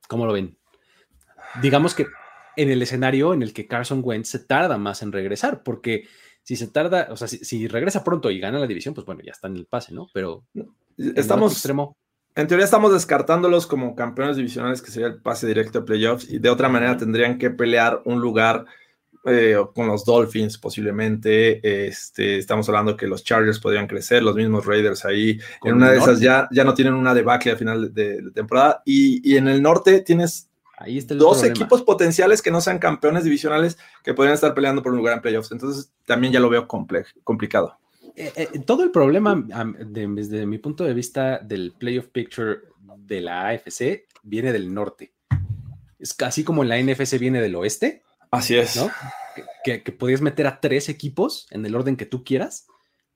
¿cómo lo ven? Digamos que en el escenario en el que Carson Wentz se tarda más en regresar, porque si se tarda, o sea, si, regresa pronto y gana la división, pues bueno, ya está en el pase, ¿no? Pero estamos extremo. En teoría estamos descartándolos como campeones divisionales, que sería el pase directo a playoffs, y de otra manera tendrían que pelear un lugar eh, con los Dolphins posiblemente. Este, estamos hablando que los Chargers podrían crecer, los mismos Raiders ahí. En una de esas ya, ya no tienen una debacle al final de, temporada. Y, y, en el norte tienes ahí dos equipos potenciales que no sean campeones divisionales que podrían estar peleando por un lugar en playoffs. Entonces también ya lo veo complicado. Eh, eh, todo el problema, desde mi punto de vista, del playoff picture de la AFC viene del norte. Es casi como la NFC viene del oeste. Así es. ¿no? Que, que, podías meter a tres equipos en el orden que tú quieras.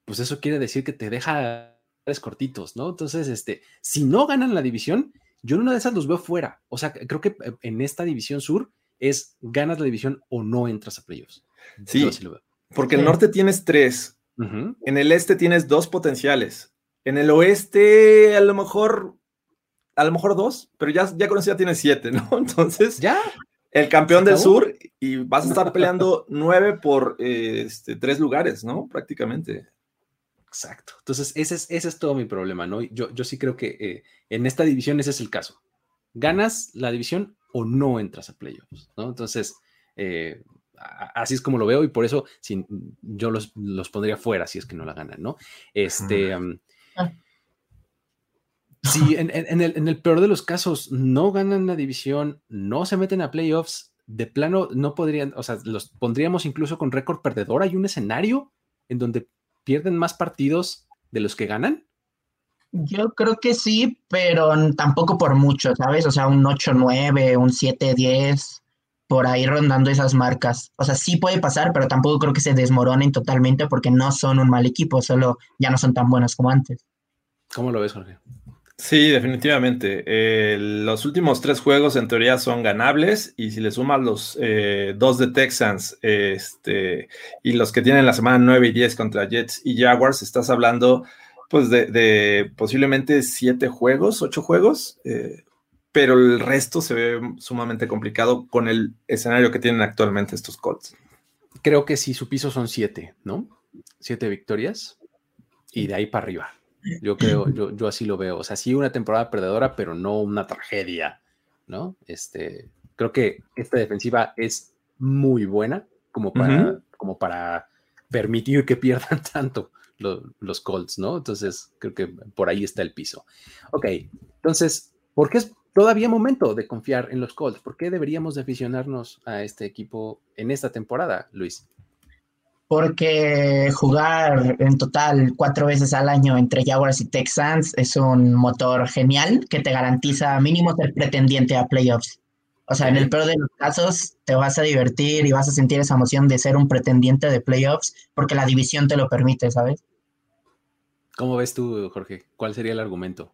Pues eso quiere decir que te deja tres cortitos, ¿no? Entonces, este, si no ganan la división, yo en una de esas los veo fuera. O sea, creo que eh, en esta división sur es ganas la división o no entras a playoffs. Sí, porque en el norte tienes tres, en el este tienes dos potenciales. En el oeste, a lo mejor, a lo mejor dos, pero ya, ya con eso ya tienes siete, ¿no? Entonces, ya. El campeón del sur y vas a estar peleando nueve por este, tres lugares, ¿no? Prácticamente. Exacto. Entonces, ese es, ese es todo mi problema, ¿no? Yo, yo sí creo que eh, en esta división ese es el caso. ¿Ganas la división o no entras a playoffs? ¿no? Entonces, eh, así es como lo veo y por eso yo los, pondría fuera si es que no la ganan, ¿no? Este, ah. Si en, el, peor de los casos no ganan la división, no se meten a playoffs, de plano no podrían, o sea, los pondríamos incluso con récord perdedor. Hay un escenario en donde pierden más partidos de los que ganan. Yo creo que sí, pero tampoco por mucho, ¿sabes? O sea, un 8-9, un 7-10 por ahí rondando esas marcas. O sea, sí puede pasar, pero tampoco creo que se desmoronen totalmente porque no son un mal equipo, solo ya no son tan buenos como antes. ¿Cómo lo ves, Jorge? Sí, definitivamente. Eh, los últimos tres juegos en teoría son ganables y si le sumas los eh, dos de Texans este, y los que tienen la semana 9 y 10 contra Jets y Jaguars, estás hablando pues de, posiblemente siete juegos, ocho juegos. Eh, pero el resto se ve sumamente complicado con el escenario que tienen actualmente estos Colts. Creo que si su piso son siete, ¿no? Siete victorias y de ahí para arriba. Yo creo, yo, yo así lo veo. O sea, sí una temporada perdedora, pero no una tragedia, ¿no? Este, creo que esta defensiva es muy buena como para, como para permitir que pierdan tanto los, los Colts, ¿no? Entonces, creo que por ahí está el piso. Ok, entonces, ¿por qué es todavía momento de confiar en los Colts. ¿Por qué deberíamos de aficionarnos a este equipo en esta temporada, Luis? Porque jugar en total cuatro veces al año entre Jaguars y Texans es un motor genial que te garantiza mínimo ser pretendiente a playoffs. O sea, en el peor de los casos, te vas a divertir y vas a sentir esa emoción de ser un pretendiente de playoffs porque la división te lo permite, ¿sabes? ¿Cómo ves tú, Jorge? ¿Cuál sería el argumento?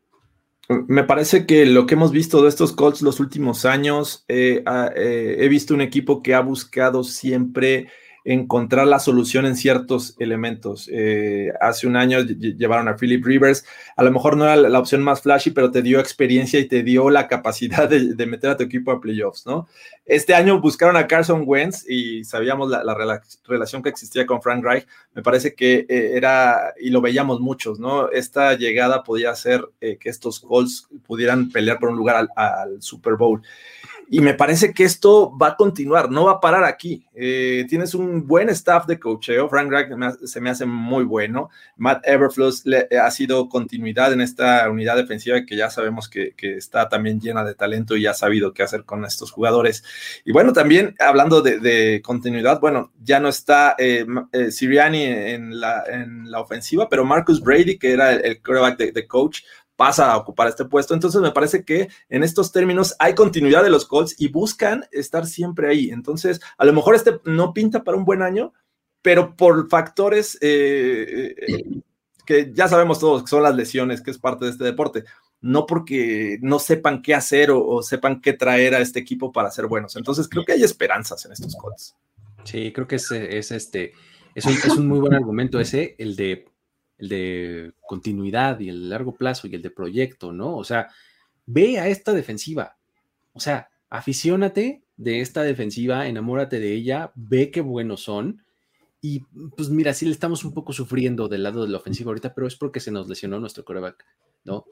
Me parece que lo que hemos visto de estos Colts los últimos años, eh, eh, he visto un equipo que ha buscado siempre encontrar la solución en ciertos elementos. Eh, hace un año llevaron a Philip Rivers, a lo mejor no era la opción más flashy, pero te dio experiencia y te dio la capacidad de, meter a tu equipo a playoffs, ¿no? Este año buscaron a Carson Wentz y sabíamos la, relación que existía con Frank Reich. Me parece que eh, era, y lo veíamos muchos, ¿no? Esta llegada podía hacer eh, que estos Colts pudieran pelear por un lugar al Super Bowl. Y me parece que esto va a continuar, no va a parar aquí. Eh, tienes un buen staff de cocheo. Frank Reich se me hace muy bueno. Matt Everfluss ha sido continuidad en esta unidad defensiva que ya sabemos que, está también llena de talento y ha sabido qué hacer con estos jugadores. Y bueno, también hablando de, continuidad, bueno, ya no está eh, eh, Siriani en la, en la ofensiva, pero Marcus Brady, que era el, quarterback de, coach, pasa a ocupar este puesto. Entonces me parece que en estos términos hay continuidad de los Colts y buscan estar siempre ahí. Entonces, a lo mejor este no pinta para un buen año, pero por factores eh, eh, que ya sabemos todos que son las lesiones, que es parte de este deporte, no porque no sepan qué hacer o, sepan qué traer a este equipo para ser buenos. Entonces creo que hay esperanzas en estos Colts. Sí, creo que es, este, es un, muy buen argumento ese, el de, el de continuidad y el largo plazo y el de proyecto, ¿no? O sea, ve a esta defensiva, o sea, aficiónate de esta defensiva, enamórate de ella, ve qué buenos son y pues mira, sí le estamos un poco sufriendo del lado de la ofensiva ahorita, pero es porque se nos lesionó nuestro coreback, ¿no?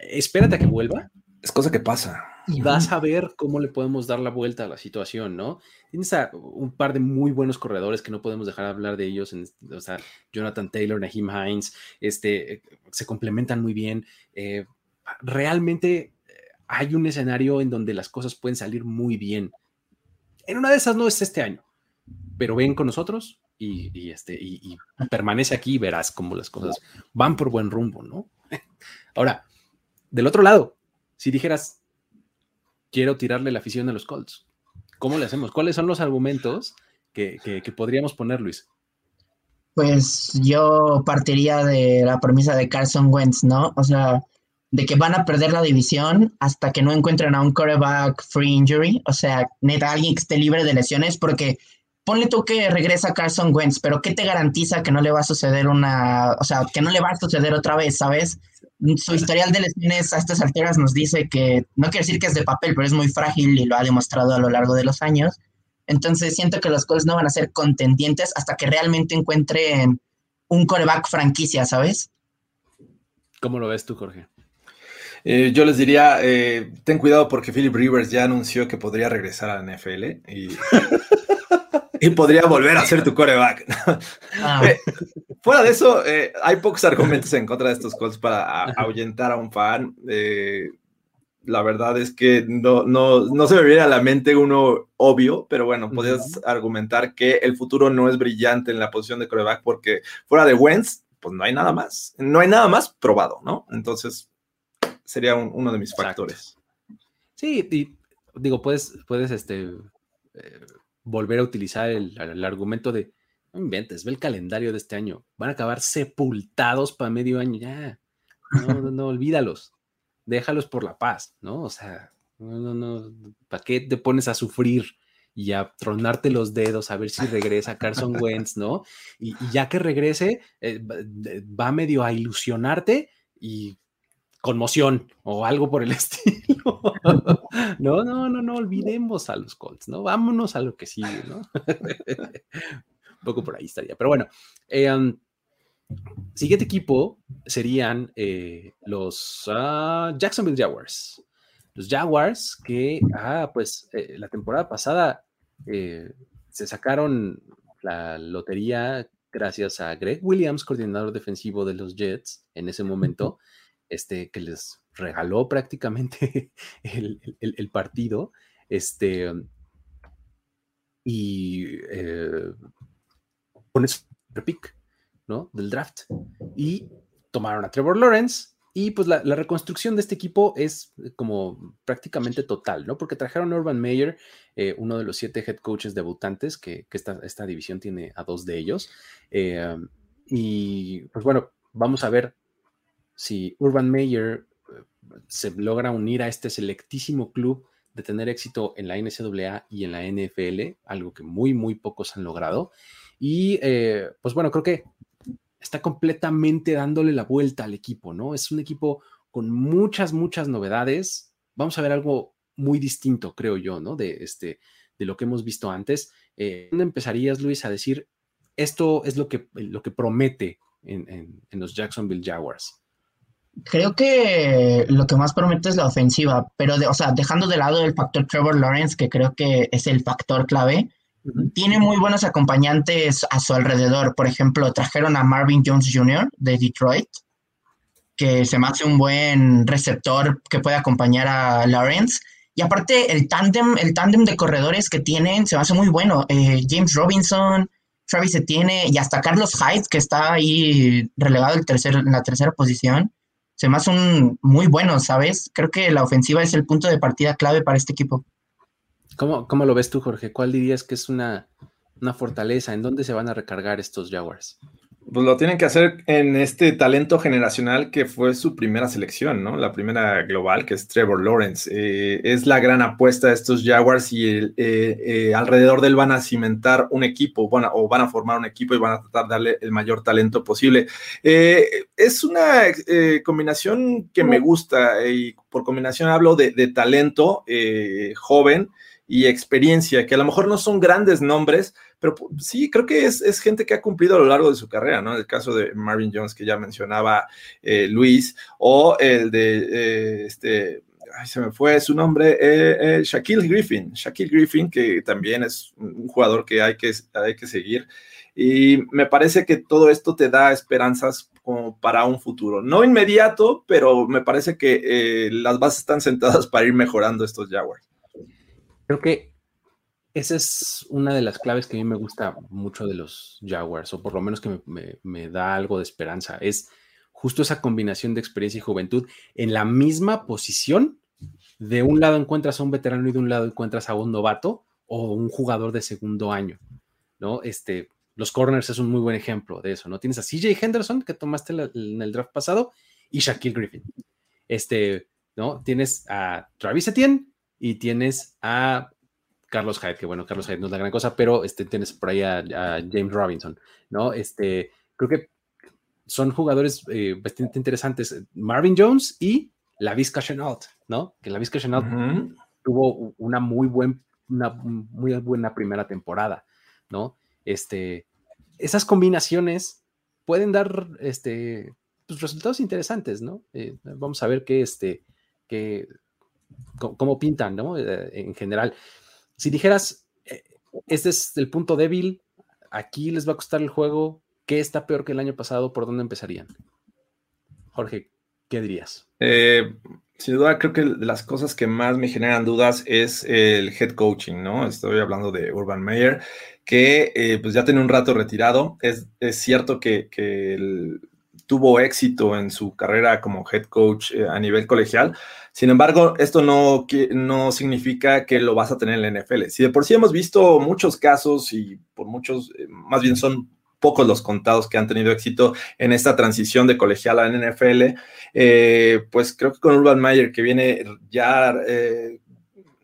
Espérate a que vuelva. Es cosa que pasa. Y vas a ver cómo le podemos dar la vuelta a la situación, ¿no? Tienes a un par de muy buenos corredores que no podemos dejar de hablar de ellos, o sea, Jonathan Taylor, Naheem Hines, este, se complementan muy bien. Eh, realmente eh, hay un escenario en donde las cosas pueden salir muy bien. En una de esas no es este año, pero ven con nosotros y, este, y, permanece aquí y verás cómo las cosas van por buen rumbo, ¿no? Ahora, del otro lado, si dijeras, quiero tirarle la afición a los Colts, ¿cómo le hacemos? ¿Cuáles son los argumentos que, que podríamos poner, Luis? Pues yo partiría de la premisa de Carson Wentz, ¿no? O sea, de que van a perder la división hasta que no encuentren a un quarterback free injury, o sea, neta, alguien que esté libre de lesiones, porque ponle tú que regresa Carson Wentz, pero ¿qué te garantiza que no le va a suceder una, o sea, que no le va a suceder otra vez, ¿sabes? Su historial de lesiones a estas alturas nos dice que, no quiero decir que es de papel, pero es muy frágil y lo ha demostrado a lo largo de los años. Entonces siento que los Colts no van a ser contendientes hasta que realmente encuentren un coreback franquicia, ¿sabes? ¿Cómo lo ves tú, Jorge? Eh, yo les diría, eh, ten cuidado porque Philip Rivers ya anunció que podría regresar a la NFL y y podría volver a ser tu coreback. Ah. Eh, fuera de eso, eh, hay pocos argumentos en contra de estos Colts para ahuyentar a un fan. Eh, la verdad es que no, no, no, se me viene a la mente uno obvio, pero bueno, podrías argumentar que el futuro no es brillante en la posición de coreback porque fuera de Wentz, pues no hay nada más. No hay nada más probado, ¿no? Entonces, sería uno de mis factores. Sí, y digo, puedes, puedes este, volver a utilizar el, argumento de, no inventes, ve el calendario de este año, van a acabar sepultados para medio año, ya, no, no, olvídalos, déjalos por la paz, ¿no? O sea, no, no, no, ¿para qué te pones a sufrir? y a tronarte los dedos a ver si regresa Carson Wentz, ¿no? Y, ya que regrese, eh, va medio a ilusionarte y conmoción o algo por el estilo. no, no, no, no olvidemos a los Colts, ¿no? Vámonos a lo que sigue, ¿no? Un poco por ahí estaría. Pero bueno, eh, siguiente equipo serían eh, los ah, Jacksonville Jaguars. Los Jaguars que, ah, pues eh, la temporada pasada se sacaron la lotería gracias a Greg Williams, coordinador defensivo de los Jets en ese momento este, que les regaló prácticamente el, partido. Este, y eh, con eso pick, ¿no? Del draft. Y tomaron a Trevor Lawrence. Y pues la, reconstrucción de este equipo es como prácticamente total, ¿no? Porque trajeron a Urban Meyer, eh, uno de los siete head coaches debutantes, que, esta, esta, división tiene a dos de ellos. Eh, y pues bueno, vamos a ver si Urban Meyer eh, se logra unir a este selectísimo club de tener éxito en la NCAA y en la NFL, algo que muy, muy pocos han logrado. Y eh, pues bueno, creo que está completamente dándole la vuelta al equipo, ¿no? Es un equipo con muchas, muchas novedades. Vamos a ver algo muy distinto, creo yo, ¿no? De, este, de lo que hemos visto antes. Eh, ¿Dónde empezarías, Luis, a decir, esto es lo que, lo que promete en los Jacksonville Jaguars? Creo que lo que más promete es la ofensiva, pero, de, o sea, dejando de lado el factor Trevor Lawrence, que creo que es el factor clave, tiene muy buenos acompañantes a su alrededor. Por ejemplo, trajeron a Marvin Jones Jr. de Detroit, que se me hace un buen receptor que puede acompañar a Lawrence. Y aparte, el tándem, el tándem de corredores que tienen se me hace muy bueno. Eh, James Robinson, Travis Etienne y hasta Carlos Hyde, que está ahí relegado el tercer, en la tercera posición se me un muy bueno, ¿sabes? Creo que la ofensiva es el punto de partida clave para este equipo. ¿Cómo, cómo lo ves tú, Jorge? ¿Cuál dirías que es una, una fortaleza? ¿En dónde se van a recargar estos Jaguars? Pues lo tienen que hacer en este talento generacional que fue su primera selección, ¿no? La primera global, que es Trevor Lawrence. Eh, es la gran apuesta de estos Jaguars y eh, eh, alrededor de él van a cimentar un equipo, bueno, o van a formar un equipo y van a tratar de darle el mayor talento posible. es una combinación que me gusta y por combinación hablo de, de talento joven y experiencia, que a lo mejor no son grandes nombres, pero sí, creo que es, gente que ha cumplido a lo largo de su carrera, ¿no? El caso de Marvin Jones, que ya mencionaba eh, Luis, o el de eh, este. Ay, se me fue su nombre, eh, Shaquille Griffin. Shaquille Griffin, que también es un jugador que hay que, hay que seguir. Y me parece que todo esto te da esperanzas como para un futuro. No inmediato, pero me parece que las bases están sentadas para ir mejorando estos Jaguars. Creo que esa es una de las claves que a mí me gusta mucho de los Jaguars, o por lo menos que me, da algo de esperanza. Es justo esa combinación de experiencia y juventud en la misma posición. De un lado encuentras a un veterano y de un lado encuentras a un novato o un jugador de segundo año, ¿no? Este, los corners es un muy buen ejemplo de eso, ¿no? Tienes a CJ Henderson que tomaste en el draft pasado y Shaquille Griffin. Este, ¿no? Tienes a Travis Etienne y tienes a Carlos Hyde, que bueno, Carlos Hyde no es la gran cosa, pero este, tienes por ahí a, James Robinson, ¿no? Este, creo que son jugadores eh, bastante interesantes. Marvin Jones y la Vizca Chenault, ¿no? Que la Vizca Chenault tuvo una muy, buen, una muy buena primera temporada, ¿no? Este, esas combinaciones pueden dar este, pues, resultados interesantes, ¿no? Eh, vamos a ver qué, este, qué, cómo pintan, ¿no? Eh, en general. Si dijeras, eh, este es el punto débil, aquí les va a costar el juego, ¿qué está peor que el año pasado? ¿Por dónde empezarían? Jorge, ¿qué dirías? Eh, sin duda, creo que las cosas que más me generan dudas es el head coaching, ¿no? Estoy hablando de Urban Meyer, que eh, pues ya tiene un rato retirado. Es, cierto que, tuvo éxito en su carrera como head coach a nivel colegial, sin embargo, esto no, no significa que lo vas a tener en la NFL. Si de por sí hemos visto muchos casos y por muchos, eh, más bien son pocos los contados que han tenido éxito en esta transición de colegial a NFL, eh, pues creo que con Urban Meyer, que viene ya, eh,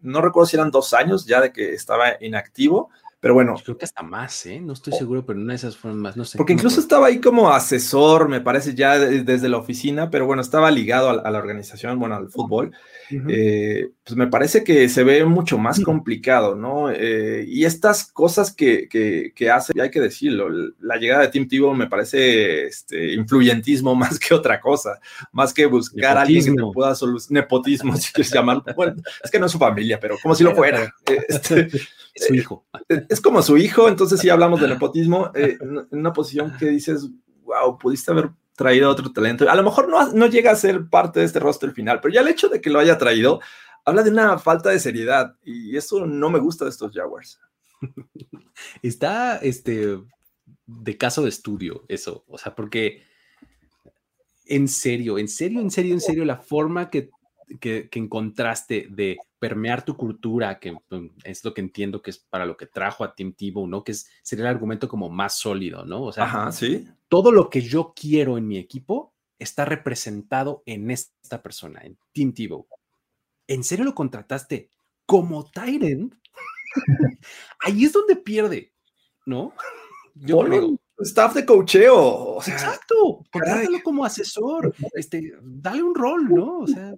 no recuerdo si eran dos años ya de que estaba inactivo, pero bueno. Creo que hasta más, ¿eh? No estoy seguro, pero una de esas fueron más, no sé. Porque incluso estaba ahí como asesor, me parece, ya desde la oficina, pero bueno, estaba ligado a, la organización, bueno, al fútbol. Eh, pues me parece que se ve mucho más complicado, ¿no? Eh, y estas cosas que, que, hace, y hay que decirlo, la llegada de Tim Tebow me parece este, influyentismo más que otra cosa, más que buscar a alguien que pueda solucionar, nepotismo, si quieres llamarlo. Bueno, es que no es su familia, pero como si lo fuera. Este, su hijo. Eh, es como su hijo, entonces sí hablamos de nepotismo, eh, en una posición que dices, wow, pudiste haber traído otro talento. A lo mejor no, no llega a ser parte de este roster final, pero ya el hecho de que lo haya traído habla de una falta de seriedad y eso no me gusta de estos Jaguars. Está este de caso de estudio eso, o sea, porque en serio, en serio, en serio, en serio, la forma que que, encontraste de permear tu cultura, que mm, es lo que entiendo que es para lo que trajo a Tim Tebow, ¿no? Que es, sería el argumento como más sólido, ¿no? O sea, todo lo que yo quiero en mi equipo está representado en esta persona, en Tim Tebow. ¿En serio lo contrataste como Tyrant? Ahí es donde pierde, ¿no? Yo creo staff de cocheo. Exacto, contrátalo como asesor, este, dale un rol, ¿no? O sea,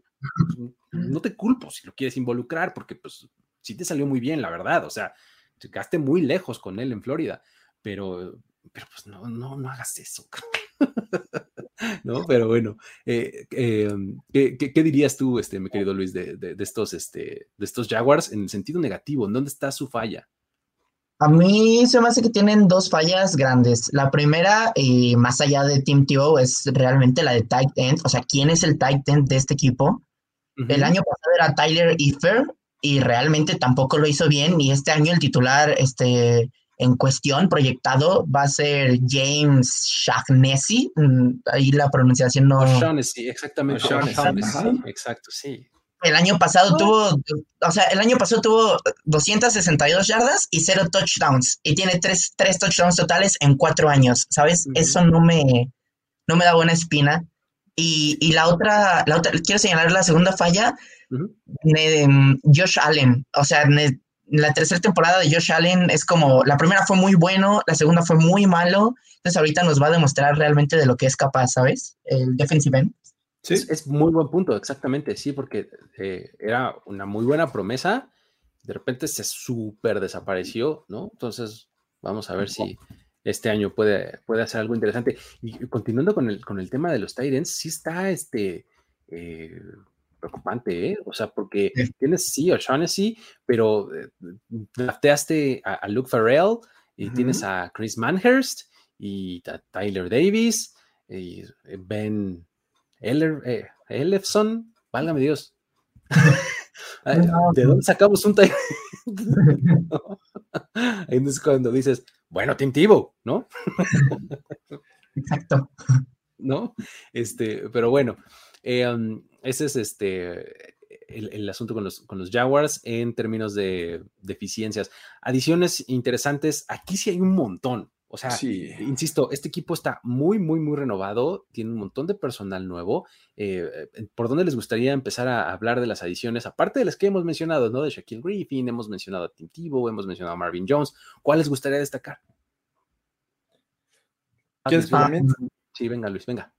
no te culpo si lo quieres involucrar, porque pues sí te salió muy bien, la verdad, o sea, te quedaste muy lejos con él en Florida, pero, pero pues no, no, no hagas eso. ¿No? Pero bueno, eh, em, ¿qué, dirías tú, este, mi querido Luis, de, de, estos, este, de estos Jaguars en el sentido negativo? ¿En dónde está su falla? A mí se me hace que tienen dos fallas grandes. La primera, y más allá de Team Tio, es realmente la de tight end. O sea, ¿quién es el tight end de este equipo? El año pasado era Tyler Efer y realmente tampoco lo hizo bien. Y este año el titular este, en cuestión, proyectado, va a ser James Shaughnessy. Mm, ahí la pronunciación no. Shaughnessy, exactamente. exacto, sí. El año pasado tuvo, o sea, el año pasado tuvo 262 yardas y cero touchdowns. Y tiene tres, tres touchdowns totales en cuatro años, ¿sabes? Eso no me, no me da buena espina. Y, y, la otra, la otra, quiero señalar la segunda falla de mm, Josh Allen. O sea, la tercera temporada de Josh Allen es como, la primera fue muy bueno, la segunda fue muy malo, entonces ahorita nos va a demostrar realmente de lo que es capaz, ¿sabes? El defensive end. Sí. Es, muy buen punto, exactamente, sí, porque eh, era una muy buena promesa, de repente se súper desapareció, ¿no? Entonces, vamos a ver si este año puede, puede hacer algo interesante. Y continuando con el, con el tema de los Titans, sí está este... Eh, preocupante, ¿eh? O sea, porque tienes sí O'Shaughnessy, pero eh, drafteaste a, Luke Farrell y tienes a Chris Manhurst y a Tyler Davis y Ben Eller, eh, válgame Dios. ¿De dónde sacamos un Tyler? Ahí es cuando dices, bueno, Tim ¿no? Exacto. ¿No? Este, pero bueno, eh, ese es este el, asunto con los, con los, Jaguars en términos de deficiencias. Adiciones interesantes, aquí sí hay un montón. O sea, insisto, este equipo está muy, muy, muy renovado, tiene un montón de personal nuevo. Eh, ¿Por dónde les gustaría empezar a hablar de las adiciones? Aparte de las que hemos mencionado, ¿no? De Shaquille Griffin, hemos mencionado a Tim Tebow, hemos mencionado a Marvin Jones. ¿Cuál les gustaría destacar? Sí, venga, Luis, venga.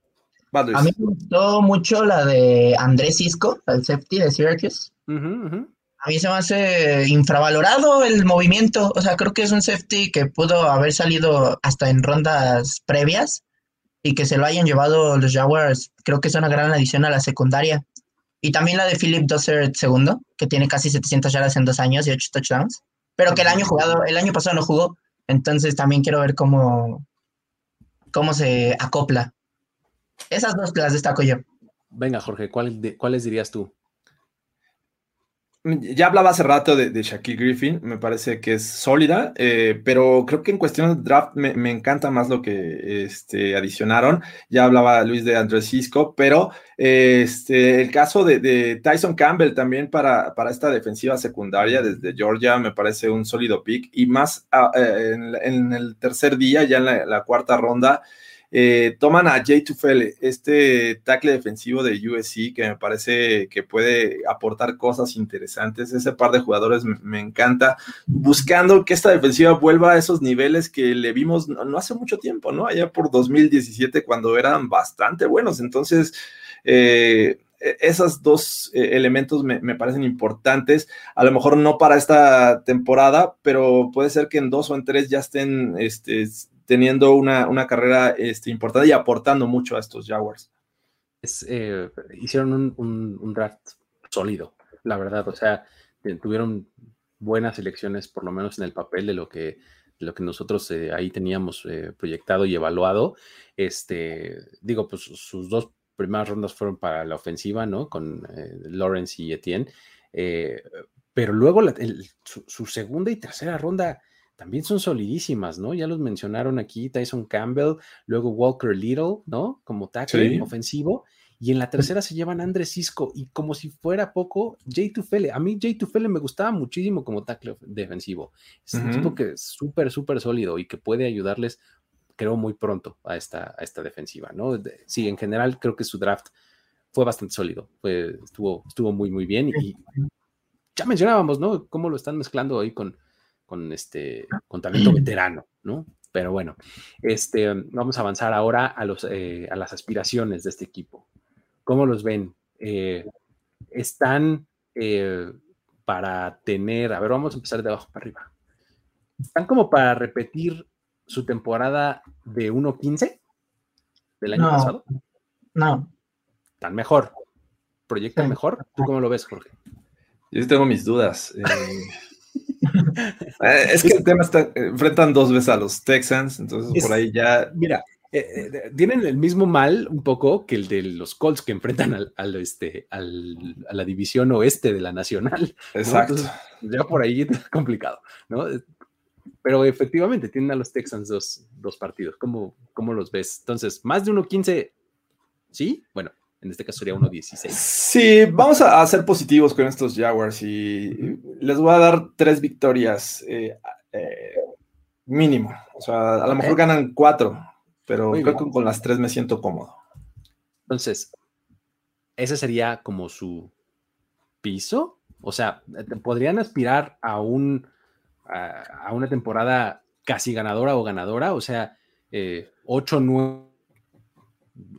A mí me gustó mucho la de Andrés Cisco, el safety de Syracuse. A mí se me hace infravalorado el movimiento. O sea, creo que es un safety que pudo haber salido hasta en rondas previas y que se lo hayan llevado los Jaguars. Creo que es una gran adición a la secundaria. Y también la de Philip Dosser segundo, que tiene casi 700 yardas en dos años y 8 touchdowns. Pero que el año jugado, el año pasado no jugó. Entonces también quiero ver cómo, cómo se acopla esas dos las destaco yo. Venga, Jorge, ¿cuáles dirías tú? Ya hablaba hace rato de, Shaquille Griffin, me parece que es sólida, eh, pero creo que en cuestión de draft me, encanta más lo que este, adicionaron. Ya hablaba Luis de Andrés Cisco, pero este, el caso de, Tyson Campbell también para, para, esta defensiva secundaria desde Georgia me parece un sólido pick y más ah, eh, en, el tercer día, ya en la cuarta ronda. Eh, toman a Jay Tufele, este tackle defensivo de USC que me parece que puede aportar cosas interesantes. Ese par de jugadores me, encanta, buscando que esta defensiva vuelva a esos niveles que le vimos no, hace mucho tiempo, ¿no? Allá por 2017 cuando eran bastante buenos. Entonces, eh, e, esos dos eh, elementos me, me, parecen importantes. A lo mejor no para esta temporada, pero puede ser que en dos o en tres ya estén este, teniendo una, carrera este, importante y aportando mucho a estos Jaguars. Eh, hicieron un, draft sólido, la verdad. O sea, tuvieron buenas elecciones, por lo menos en el papel de lo que, lo que nosotros eh, ahí teníamos eh, proyectado y evaluado. Este, digo, pues sus dos primeras rondas fueron para la ofensiva, ¿no? Con Lawrence y Etienne. pero luego su, segunda y tercera ronda también son solidísimas, ¿no? Ya los mencionaron aquí, Tyson Campbell, luego Walker Little, ¿no? Como tackle ofensivo. Y en la tercera se llevan a Andrés Cisco. Y como si fuera poco, Jay Tufele. A mí Jay Tufele me gustaba muchísimo como tackle defensivo. Es un tipo que es súper, súper sólido y que puede ayudarles, creo, muy pronto a esta, a esta defensiva, ¿no? Sí, en general creo que su draft fue bastante sólido. estuvo, estuvo muy, muy bien. Y ya mencionábamos, ¿no? Cómo lo están mezclando ahí con, con este con talento veterano, ¿no? Pero bueno, este, vamos a avanzar ahora a, los, eh, a las aspiraciones de este equipo. ¿Cómo los ven? Eh, están eh, para tener, a ver, vamos a empezar de abajo para arriba. ¿Están como para repetir su temporada de 1.15 del año pasado? No. ¿Tan mejor? ¿Proyectan mejor? ¿Tú cómo lo ves, Jorge? Yo tengo mis dudas. Eh, es que el tema está, enfrentan dos veces a los Texans, entonces por ahí ya. Mira, eh, eh, tienen el mismo mal un poco que el de los Colts que enfrentan al, este, al, a la división oeste de la nacional. Exacto. ya por ahí es complicado, ¿no? pero efectivamente tienen a los Texans dos, dos partidos. ¿Cómo, ¿Cómo, los ves? Entonces, más de 1.15, ¿sí? Bueno, en este caso sería 1.16. Sí, vamos a, ser positivos con estos Jaguars y les voy a dar tres victorias eh, eh, mínimo. O sea, a lo mejor ganan cuatro, pero creo que con las tres me siento cómodo. Entonces, ese sería como su piso. O sea, podrían aspirar a un a, una temporada casi ganadora o ganadora, o sea, 8, eh, 9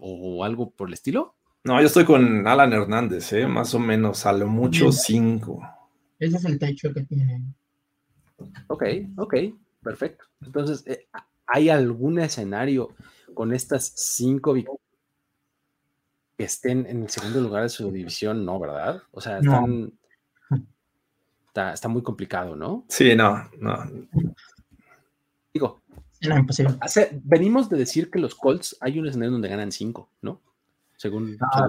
o algo por el estilo. No, yo estoy con Alan Hernández, ¿eh? más o menos, a lo mucho 5. Ese es el techo que tiene. Ok, ok, perfecto. Entonces, eh, ¿hay algún escenario con estas 5 victorias que estén en el segundo lugar de su división? No, ¿verdad? O sea, están está, muy complicado, ¿no? Sí, no, no. Digo, venimos de decir que los Colts hay un escenario donde ganan cinco, ¿no? Según, ah,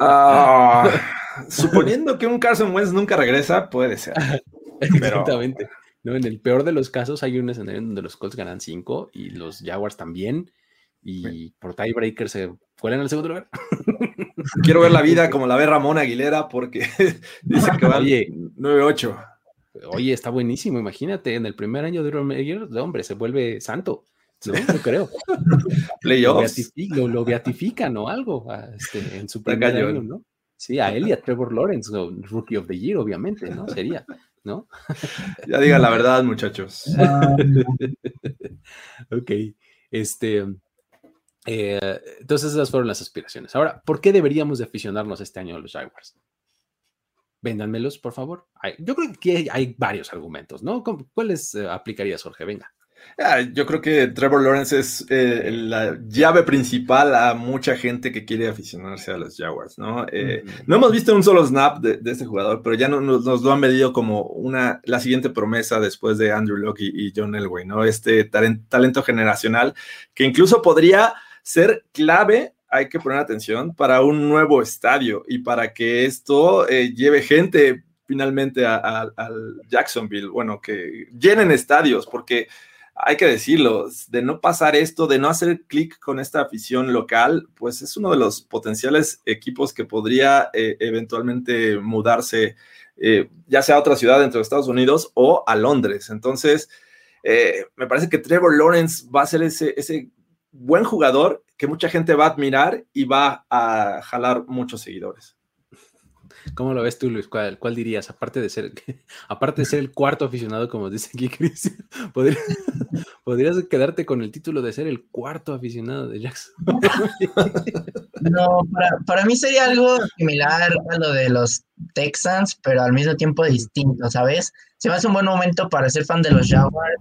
ah, suponiendo que un Carson Wentz nunca regresa, puede ser. Exactamente. ¿no? En el peor de los casos hay un escenario donde los Colts ganan cinco y los Jaguars también. Y por tiebreaker se fueron al segundo lugar. Quiero ver la vida como la ve Ramón Aguilera porque dice que va 9-8. Oye, está buenísimo, imagínate, en el primer año de Romeyer, de hombre, se vuelve santo. No, no creo. Playoffs. Lo, lo, beatifican o algo este, en su primer año, ¿no? Sí, a él y a Trevor Lawrence, Rookie of the Year, obviamente, ¿no? Sería, ¿no? Ya digan la verdad, muchachos. ok. Este, eh, entonces esas fueron las aspiraciones. Ahora, ¿por qué deberíamos de aficionarnos este año a los Jaguars? Véndanmelos, por favor. yo creo que hay, varios argumentos, ¿no? ¿Cuáles eh, aplicarías, Jorge? Venga. Ah, yo creo que Trevor Lawrence es eh, la llave principal a mucha gente que quiere aficionarse a los Jaguars, ¿no? No hemos visto un solo snap de, este jugador, pero ya nos, lo han medido como una, la siguiente promesa después de Andrew Locke y, y John Elway, ¿no? Este talento generacional que incluso podría ser clave, hay que poner atención, para un nuevo estadio y para que esto eh, lleve gente finalmente al Jacksonville, bueno, que llenen estadios, porque hay que decirlo, de no pasar esto, de no hacer clic con esta afición local, pues es uno de los potenciales equipos que podría eh, eventualmente mudarse, eh, ya sea a otra ciudad dentro de Estados Unidos o a Londres. Entonces, me parece que Trevor Lawrence va a ser ese buen jugador que mucha gente va a admirar y va a jalar muchos seguidores. ¿Cómo lo ves tú, Luis? ¿Cuál, dirías? Aparte de ser, aparte de ser el cuarto aficionado, como dice aquí Chris, ¿podrías, quedarte con el título de ser el cuarto aficionado de Jackson. No, para, mí sería algo similar a lo de los Texans, pero al mismo tiempo distinto, ¿sabes? Se me hace un buen momento para ser fan de los Jaguars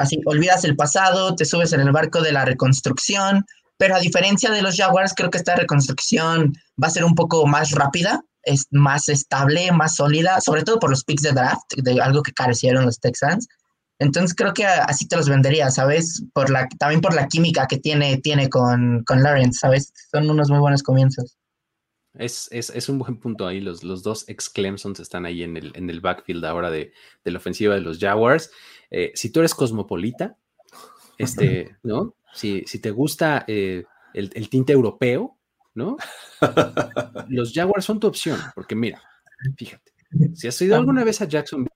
Así, olvidas el pasado, te subes en el barco de la reconstrucción, pero a diferencia de los Jaguars, creo que esta reconstrucción va a ser un poco más rápida, es más estable, más sólida, sobre todo por los picks de draft, de algo que carecieron los Texans. Entonces creo que así te los vendería, ¿sabes? Por la, también por la química que tiene, tiene con, con Lawrence, ¿sabes? Son unos muy buenos comienzos. Es, es, un buen punto ahí. Los, los dos ex Clemsons están ahí en el, en el backfield ahora de, de la ofensiva de los Jaguars. Eh, si tú eres cosmopolita, este, ¿no? Si, si te gusta eh, el, tinte europeo, ¿no? Los Jaguars son tu opción, porque mira, fíjate, si has ido alguna vez a Jacksonville,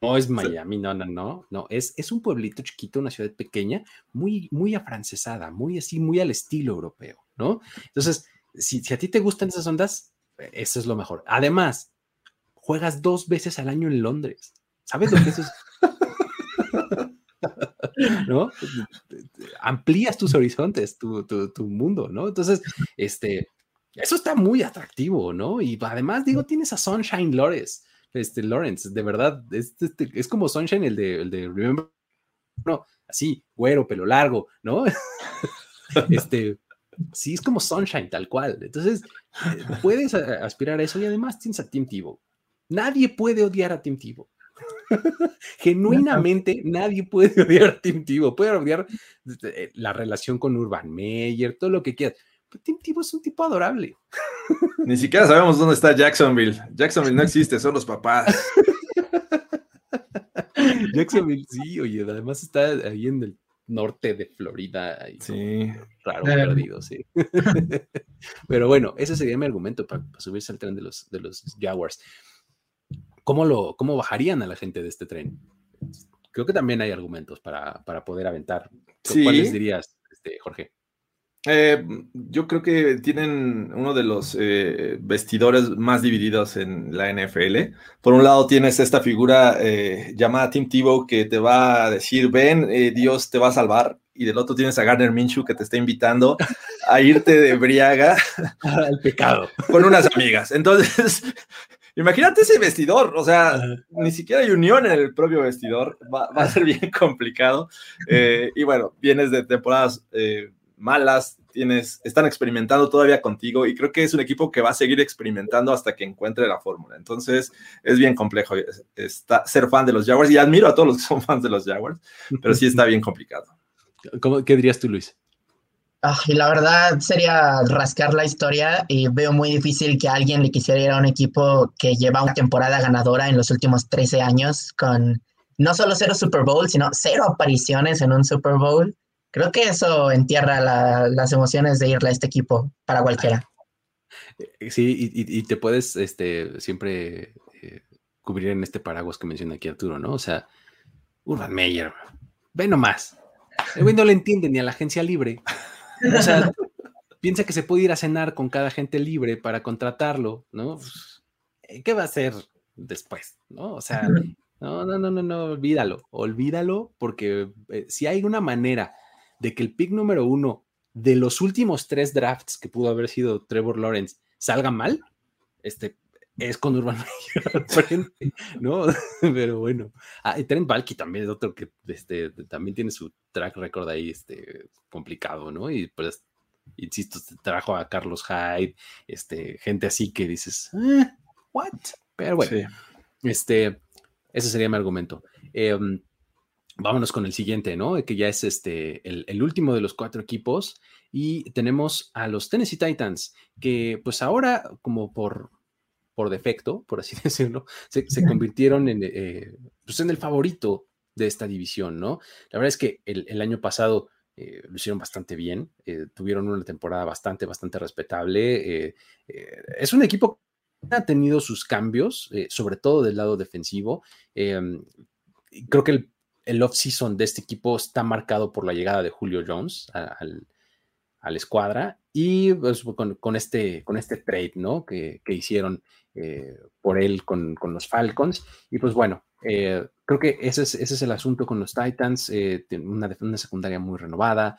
no es Miami, no, no, no, no, es, es un pueblito chiquito, una ciudad pequeña, muy, muy afrancesada, muy así, muy al estilo europeo, ¿no? Entonces, si, si a ti te gustan esas ondas, eso es lo mejor. Además, juegas dos veces al año en Londres. ¿Sabes lo que eso es? ¿No? Amplías tus horizontes, tu, mundo, ¿no? Entonces, este, eso está muy atractivo, ¿no? Y además, digo, tienes a Sunshine Lawrence, este, Lawrence, de verdad, es, este, es como Sunshine, el de, el de Remember, no, así, güero, pelo largo, ¿no? este, sí, es como Sunshine, tal cual. Entonces, eh, puedes aspirar a eso y además tienes a Tim Tebow. Nadie puede odiar a Tim Tebow. Genuinamente nadie puede odiar a Tim Tebow, puede odiar eh, la relación con Urban Meyer, todo lo que quieras, Tim Tebow es un tipo adorable. Ni siquiera sabemos dónde está Jacksonville. Jacksonville no existe, son los papás. Jacksonville, sí, oye, además está ahí en el norte de Florida. sí. Raro, perdido, sí. Pero bueno, ese sería mi argumento para, subirse al tren de los, de los Jaguars. ¿Cómo, lo, ¿Cómo bajarían a la gente de este tren? Creo que también hay argumentos para, para poder aventar. ¿Cuáles dirías, este, Jorge? Eh, yo creo que tienen uno de los eh, vestidores más divididos en la NFL. Por un lado tienes esta figura eh, llamada Tim Tebow que te va a decir, ven, Dios te va a salvar. Y del otro tienes a Garner Minshew que te está invitando a irte de briaga al pecado con unas amigas. Entonces, imagínate ese vestidor. O sea, ni siquiera hay unión en el propio vestidor. Va, va a ser bien complicado. y bueno, vienes de temporadas malas, tienes, están experimentando todavía contigo y creo que es un equipo que va a seguir experimentando hasta que encuentre la fórmula. Entonces es bien complejo está, ser fan de los Jaguars y admiro a todos los que son fans de los Jaguars, pero sí está bien complicado. ¿Cómo, ¿Qué dirías tú, Luis? Ah, y la verdad sería rascar la historia y veo muy difícil que alguien le quisiera ir a un equipo que lleva una temporada ganadora en los últimos 13 años con no solo cero Super Bowl, sino cero apariciones en un Super Bowl creo que eso entierra las emociones de irle a este equipo para cualquiera. Eh, sí, y, te puedes este, siempre eh, cubrir en este paraguas que menciona aquí Arturo, ¿no? O sea, Urban Meyer, ve nomás. El güey no le entiende ni a la agencia libre. O sea, piensa que se puede ir a cenar con cada gente libre para contratarlo, ¿no? Pues, ¿Qué va a hacer después? ¿No? O sea, no, no, no, no, no, olvídalo, olvídalo, porque eh, si hay una manera de que el pick número uno de los últimos tres drafts que pudo haber sido Trevor Lawrence salga mal, este, es con Urban Meyer ¿no? Pero bueno. Ah, y Trent Balky también es otro que este, también tiene su track record ahí este, complicado, ¿no? Y pues, insisto, trajo a Carlos Hyde, este, gente así que dices, eh, ¿what? Pero bueno, este, ese sería mi argumento. Em, Vámonos con el siguiente, ¿no? Que ya es este el, último de los cuatro equipos. Y tenemos a los Tennessee Titans, que pues ahora, como por, por defecto, por así decirlo, se, convirtieron en, eh, pues en el favorito de esta división, ¿no? La verdad es que el, año pasado eh, lo hicieron bastante bien, eh, tuvieron una temporada bastante, bastante respetable. es un equipo que ha tenido sus cambios, sobre todo del lado defensivo. creo que el el off-season de este equipo está marcado por la llegada de Julio Jones al, a la escuadra y pues, con, este, con este trade ¿no? que, hicieron eh, por él con, los Falcons. Y pues bueno, eh, creo que ese es, ese es, el asunto con los Titans, eh, una, una, secundaria muy renovada,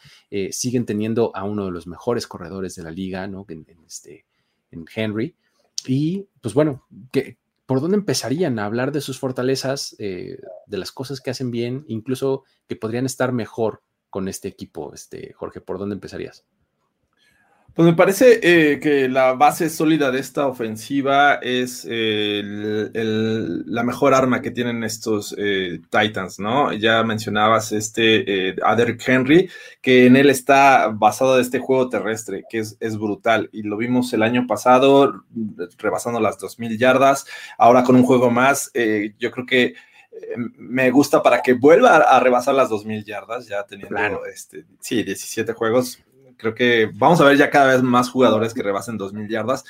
siguen teniendo a uno de los mejores corredores de la liga, ¿no? en, este, en Henry. Y pues bueno, que, ¿por dónde empezarían a hablar de sus fortalezas, eh, de las cosas que hacen bien, incluso que podrían estar mejor con este equipo, este, Jorge? ¿Por dónde empezarías? Pues me parece eh, que la base sólida de esta ofensiva es la mejor arma que tienen estos eh, Titans, ¿no? Ya mencionabas este eh, Henry, que en él está basado este juego terrestre, que es, brutal. Y lo vimos el año pasado, rebasando las 2.000 yardas. Ahora con un juego más, eh, yo creo que me gusta para que vuelva a, rebasar las 2.000 yardas, ya teniendo, este, sí, 17 juegos Creo que vamos a ver ya cada vez más jugadores que rebasen 2.000 yardas.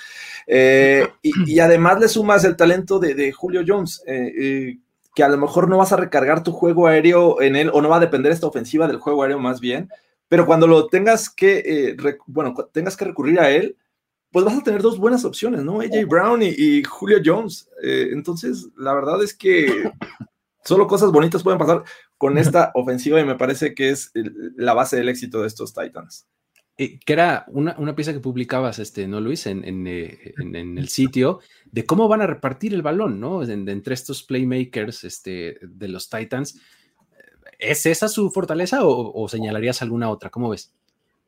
Eh, y, además le sumas el talento de, Julio Jones, eh, eh, que a lo mejor no vas a recargar tu juego aéreo en él, o no va a depender esta ofensiva del juego aéreo más bien, pero cuando lo tengas que, bueno, tengas que recurrir a él, pues vas a tener dos buenas opciones, ¿no? AJ Brown y, Julio Jones. entonces, la verdad es que solo cosas bonitas pueden pasar con esta ofensiva y me parece que es la base del éxito de estos Titans. Eh, que era una, pieza que publicabas, este, ¿no, Luis? En, eh, en, el sitio, de cómo van a repartir el balón, ¿no? entre estos playmakers este, de los Titans. ¿Es esa su fortaleza o, señalarías alguna otra? ¿Cómo ves?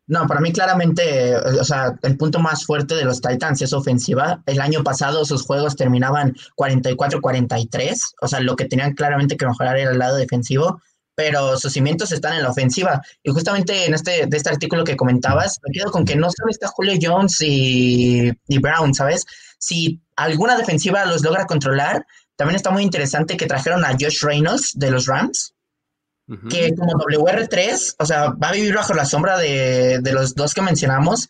No, para mí claramente, o sea, el punto más fuerte de los Titans es ofensiva. El año pasado sus juegos terminaban 44-43, o sea, lo que tenían claramente que mejorar era el lado defensivo pero sus cimientos están en la ofensiva. Y justamente en este, este artículo que comentabas, me quedo con que no solo está Julio Jones y Brown, ¿sabes? Si alguna defensiva los logra controlar, también está muy interesante que trajeron a Josh Reynolds de los Rams, que como WR3, o sea, va a vivir bajo la sombra de, de, los dos que mencionamos,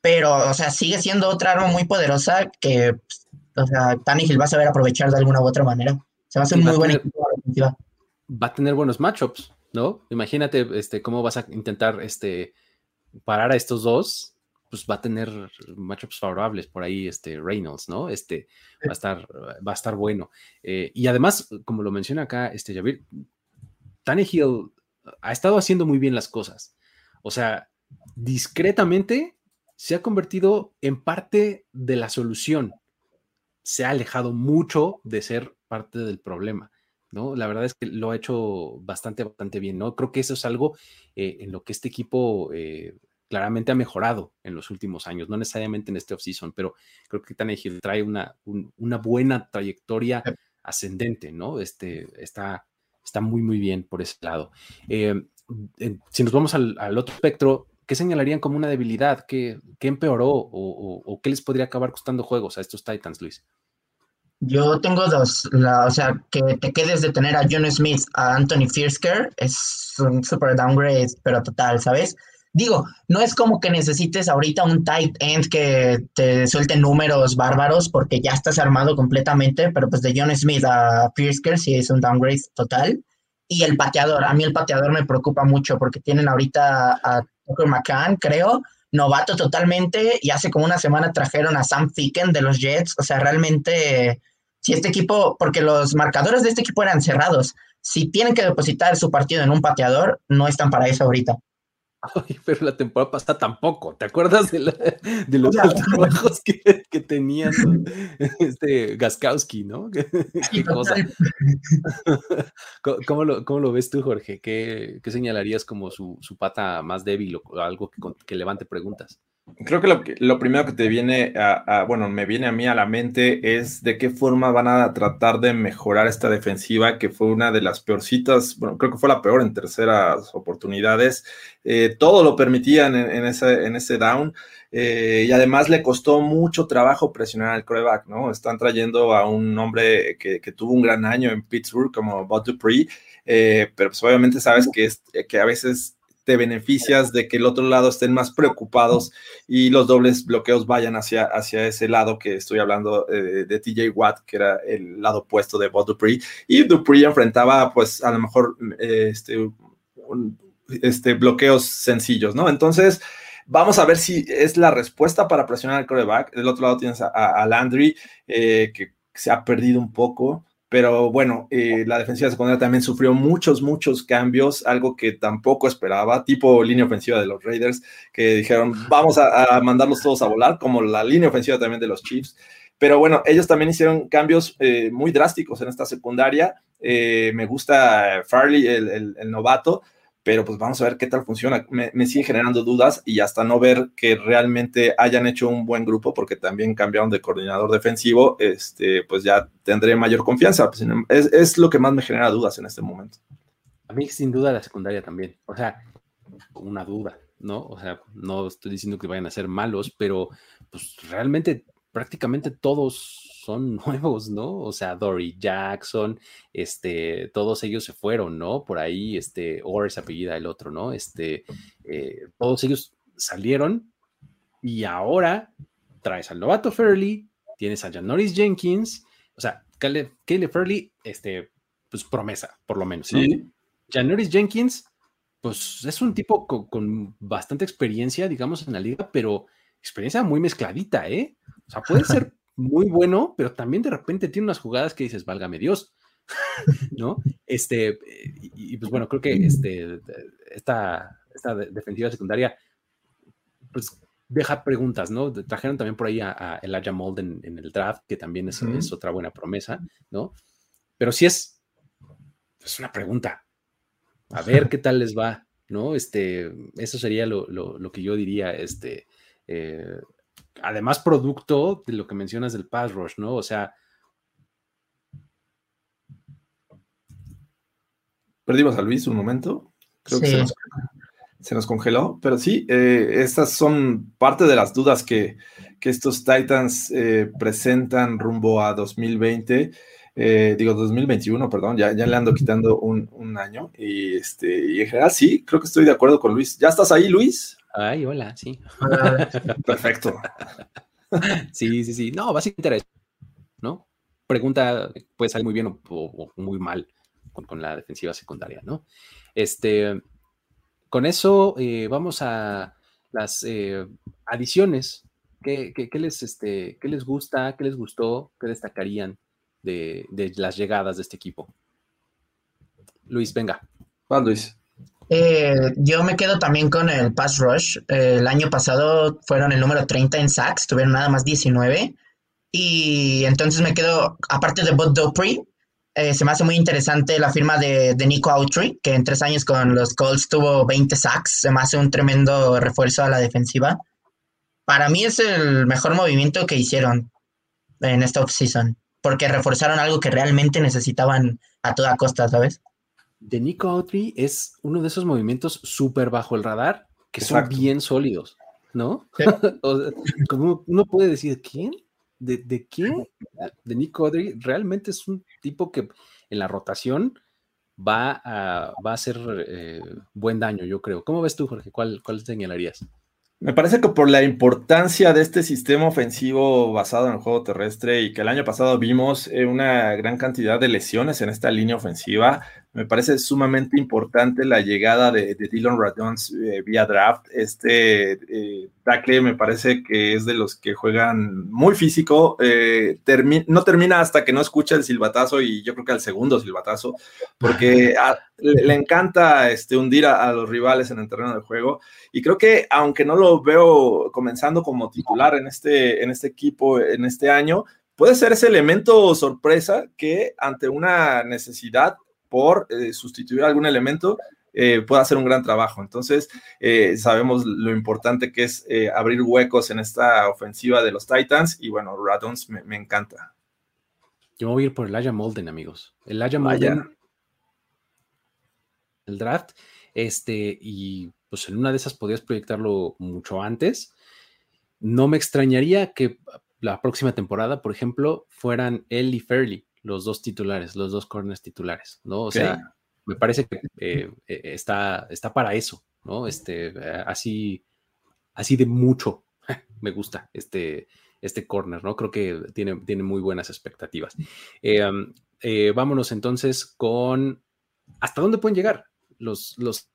pero, o sea, sigue siendo otra arma muy poderosa que, o sea, Tannehill va a saber aprovechar de alguna u otra manera. Se va a hacer un muy buen equipo defensiva va a tener buenos matchups, ¿no? Imagínate este, cómo vas a intentar este, parar a estos dos, pues va a tener matchups favorables por ahí, este Reynolds, ¿no? Este va a estar, va a estar bueno. Eh, y además, como lo menciona acá, este Javier, Tannehill ha estado haciendo muy bien las cosas. O sea, discretamente se ha convertido en parte de la solución. Se ha alejado mucho de ser parte del problema. ¿no? La verdad es que lo ha hecho bastante, bastante bien, ¿no? Creo que eso es algo eh, en lo que este equipo eh, claramente ha mejorado en los últimos años, no necesariamente en este offseason, pero creo que Tannehill trae una, una buena trayectoria ascendente, ¿no? Este, está, está muy, muy bien por ese lado. Eh, si nos vamos al, otro espectro, ¿qué señalarían como una debilidad? ¿Qué, empeoró o, o, qué les podría acabar costando juegos a estos Titans, Luis? Yo tengo dos. O sea, que te quedes de tener a John Smith, a Anthony Fiersker, es un super downgrade, pero total, ¿sabes? Digo, no es como que necesites ahorita un tight end que te suelte números bárbaros porque ya estás armado completamente, pero pues de John Smith a Fiersker sí es un downgrade total. Y el pateador, a mí el pateador me preocupa mucho porque tienen ahorita a Tucker McCann, creo, novato totalmente, y hace como una semana trajeron a Sam Ficken de los Jets, o sea, realmente si este equipo, porque los marcadores de este equipo eran cerrados, si tienen que depositar su partido en un pateador, no están para eso ahorita. pero la temporada pasada tampoco. ¿Te acuerdas de, los trabajos que, que tenía este Gaskowski, no? ¿Qué, cosa? ¿Cómo, lo, ves tú, Jorge? ¿Qué, señalarías como su, pata más débil o algo que levante preguntas? Creo que lo, primero que te viene a, bueno, me viene a mí a la mente es de qué forma van a tratar de mejorar esta defensiva, que fue una de las peorcitas, bueno, creo que fue la peor en terceras oportunidades. Eh, todo lo permitían en, ese, en ese down. Eh, y además le costó mucho trabajo presionar al coreback, ¿no? Están trayendo a un hombre que, tuvo un gran año en Pittsburgh como Bob Dupree, eh, pero pues obviamente sabes que, es, que a veces te beneficias de que el otro lado estén más preocupados y los dobles bloqueos vayan hacia, hacia ese lado que estoy hablando eh, de TJ Watt, que era el lado opuesto de Bob Dupree. Y Dupree enfrentaba, pues, a lo mejor este, este, bloqueos sencillos, ¿no? Entonces, vamos a ver si es la respuesta para presionar al coreback. Del otro lado tienes a, Landry, eh, que se ha perdido un poco. Pero bueno, eh, la defensiva secundaria también sufrió muchos, muchos cambios, algo que tampoco esperaba, tipo línea ofensiva de los Raiders, que dijeron, vamos a, mandarlos todos a volar, como la línea ofensiva también de los Chiefs. Pero bueno, ellos también hicieron cambios eh, muy drásticos en esta secundaria. Eh, me gusta Farley, el, el novato, pero pues vamos a ver qué tal funciona. Me, sigue generando dudas y hasta no ver que realmente hayan hecho un buen grupo, porque también cambiaron de coordinador defensivo, este, pues ya tendré mayor confianza. Pues, es, es, lo que más me genera dudas en este momento. A mí sin duda la secundaria también, o sea, una duda, ¿no? O sea, no estoy diciendo que vayan a ser malos, pero pues realmente prácticamente todos son nuevos, ¿no? O sea, Dory Jackson, este, todos ellos se fueron, ¿no? Por ahí, este, Or es apellida el otro, ¿no? Este, eh, todos ellos salieron y ahora traes al novato Fairley, tienes a Janoris Jenkins, o sea, Caleb, Fairley, este, pues promesa, por lo menos, ¿no? Sí. Janoris Jenkins, pues es un tipo con, con, bastante experiencia, digamos, en la liga, pero experiencia muy mezcladita, ¿eh? O sea, puede ser muy bueno, pero también de repente tiene unas jugadas que dices, válgame Dios, ¿no? Este, y, pues bueno, creo que este, esta, esta defensiva secundaria, pues deja preguntas, ¿no? Trajeron también por ahí a, Elijah Molden en, el draft, que también es, es, otra buena promesa, ¿no? Pero sí es, pues una pregunta. A ver qué tal les va, ¿no? Este, eso sería lo, lo que yo diría, este, eh, además producto de lo que mencionas del pass rush, ¿no? O sea, Perdimos a Luis un momento. Creo que se nos, congeló. Pero sí, eh, estas son parte de las dudas que, estos Titans eh, presentan rumbo a 2020. Eh, digo 2021, perdón, ya, ya le ando quitando un, año. Y, este, y en general sí, creo que estoy de acuerdo con Luis. ¿Ya estás ahí, Luis? Ay, hola, sí. Perfecto. sí, sí, sí. No, básicamente ¿no? Pregunta puede salir muy bien o, muy mal con, la defensiva secundaria, ¿no? Este, con eso eh, vamos a las eh, adiciones. ¿Qué, les, este, ¿Qué les gusta? ¿Qué les gustó? ¿Qué destacarían de, las llegadas de este equipo? Luis, venga. Va, Luis. Eh, yo me quedo también con el pass rush. el año pasado fueron el número 30 en sacks, tuvieron nada más 19. Y entonces me quedo, aparte de Bud Dupree, eh, se me hace muy interesante la firma de, Nico Autry, que en tres años con los Colts tuvo 20 sacks. Se me hace un tremendo refuerzo a la defensiva. Para mí es el mejor movimiento que hicieron en esta offseason, porque reforzaron algo que realmente necesitaban a toda costa, ¿sabes? De Nico Autry es uno de esos movimientos súper bajo el radar que son bien sólidos, ¿no? como uno puede decir, ¿quién? ¿De, de quién? De Nick Audrey. Realmente es un tipo que en la rotación va a, va a hacer eh, buen daño, yo creo. ¿Cómo ves tú, Jorge? ¿Cuál, cuál señalarías? Me parece que por la importancia de este sistema ofensivo basado en el juego terrestre y que el año pasado vimos eh, una gran cantidad de lesiones en esta línea ofensiva, me parece sumamente importante la llegada de, Dylan Radons eh, vía draft. Este eh, me parece que es de los que juegan muy físico. Eh, no termina hasta que no escucha el silbatazo y yo creo que al segundo silbatazo, porque le, encanta este, hundir a, los rivales en el terreno del juego. Y creo que aunque no lo veo comenzando como titular en este, en este equipo en este año, puede ser ese elemento sorpresa que ante una necesidad por eh, sustituir algún elemento, eh, pueda hacer un gran trabajo. Entonces, eh, sabemos lo importante que es abrir huecos en esta ofensiva de los Titans y bueno, Radons me, encanta. Yo voy a ir por el Aya Molden, amigos. El Aya Molden, el draft, este, y pues en una de esas podrías proyectarlo mucho antes. No me extrañaría que la próxima temporada, por ejemplo, fueran él y Fairley los dos titulares, los dos corners titulares, ¿no? O sea, me parece que eh, eh, está, está para eso, ¿no? Este, eh, así, así de mucho me gusta este, este corner, ¿no? Creo que tiene, tiene muy buenas expectativas. vámonos entonces con hasta dónde pueden llegar los, los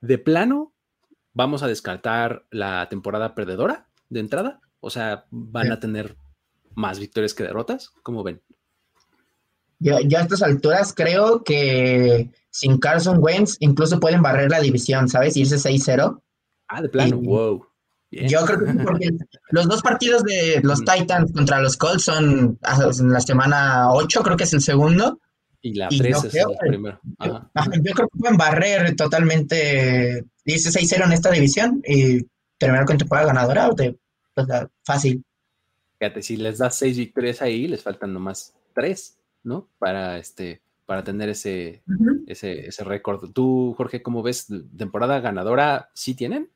de plano. Vamos a descartar la temporada perdedora de entrada. O sea, van a tener más victorias que derrotas. ¿Cómo ven? Yo, a estas alturas creo que sin Carson Wentz incluso pueden barrer la división, ¿sabes? Irse 6-0. Ah, de plano, wow. Yo creo que porque los dos partidos de los Titans contra los Colts son en la semana 8, creo que es el segundo. Y la 3 es el primero. Yo, creo que pueden barrer totalmente, irse 6-0 en esta división y terminar con temporada ganadora de, pues, fácil. Fíjate, si les das 6 victorias ahí, les faltan nomás 3. ¿No? Para este, para tener ese, ese, ese récord. Tú, Jorge, ¿cómo ves? ¿Temporada ganadora sí tienen?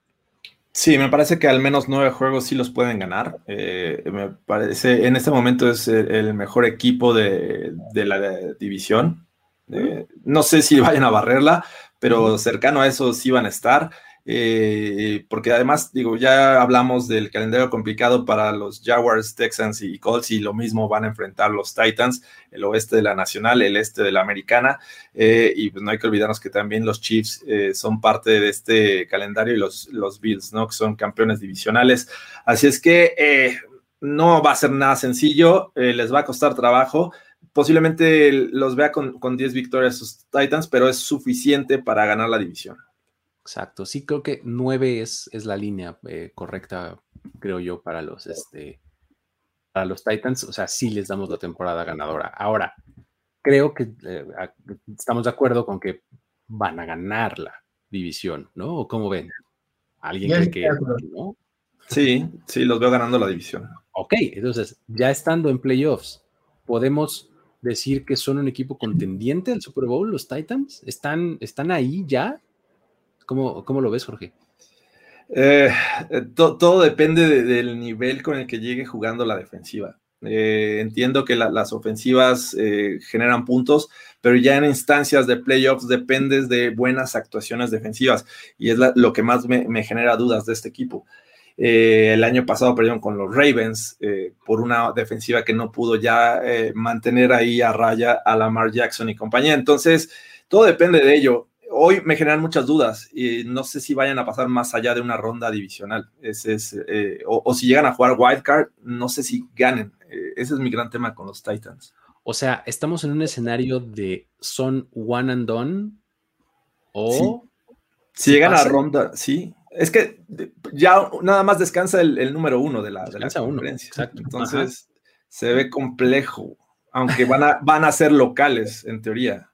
Sí, me parece que al menos nueve juegos sí los pueden ganar. Eh, me parece, en este momento es el, mejor equipo de, la división. Eh, no sé si vayan a barrerla, pero cercano a eso sí van a estar. Eh, porque además, digo, ya hablamos del calendario complicado para los Jaguars, Texans y Colts, y lo mismo van a enfrentar los Titans, el oeste de la Nacional, el este de la Americana, eh, y pues no hay que olvidarnos que también los Chiefs eh, son parte de este calendario y los, los Bills, ¿no? Que son campeones divisionales. Así es que no va a ser nada sencillo, les va a costar trabajo. Posiblemente los vea con, con 10 victorias sus Titans, pero es suficiente para ganar la división. Exacto, sí creo que 9 es, es la línea eh, correcta, creo yo, para los, este, para los Titans. O sea, sí les damos la temporada ganadora. Ahora, creo que eh, estamos de acuerdo con que van a ganar la división, ¿no? ¿O cómo ven? ¿Alguien cree que no? Sí, sí, los veo ganando la división. Ok, entonces, ya estando en playoffs, podemos decir que son un equipo contendiente al Super Bowl, los Titans? ¿Están, están ahí ya? ¿Cómo, cómo lo ves, Jorge? Eh, eh, todo depende del nivel con el que llegue jugando la defensiva. Eh, entiendo que las ofensivas generan puntos, pero ya en instancias de playoffs dependes de buenas actuaciones defensivas y es lo que más me, genera dudas de este equipo. el año pasado perdieron con los Ravens por una defensiva que no pudo ya mantener ahí a raya a Lamar Jackson y compañía. Entonces, todo depende de ello hoy me generan muchas dudas y no sé si vayan a pasar más allá de una ronda divisional. Ese es, eh, o, si llegan a jugar wildcard, no sé si ganen. Eh, ese es mi gran tema con los Titans. O sea, estamos en un escenario de son one and done o... Si llegan a ronda, sí. Es que ya nada más descansa el, número uno de la, de la conferencia. exacto. Entonces se ve complejo, aunque van a, van a ser locales en teoría.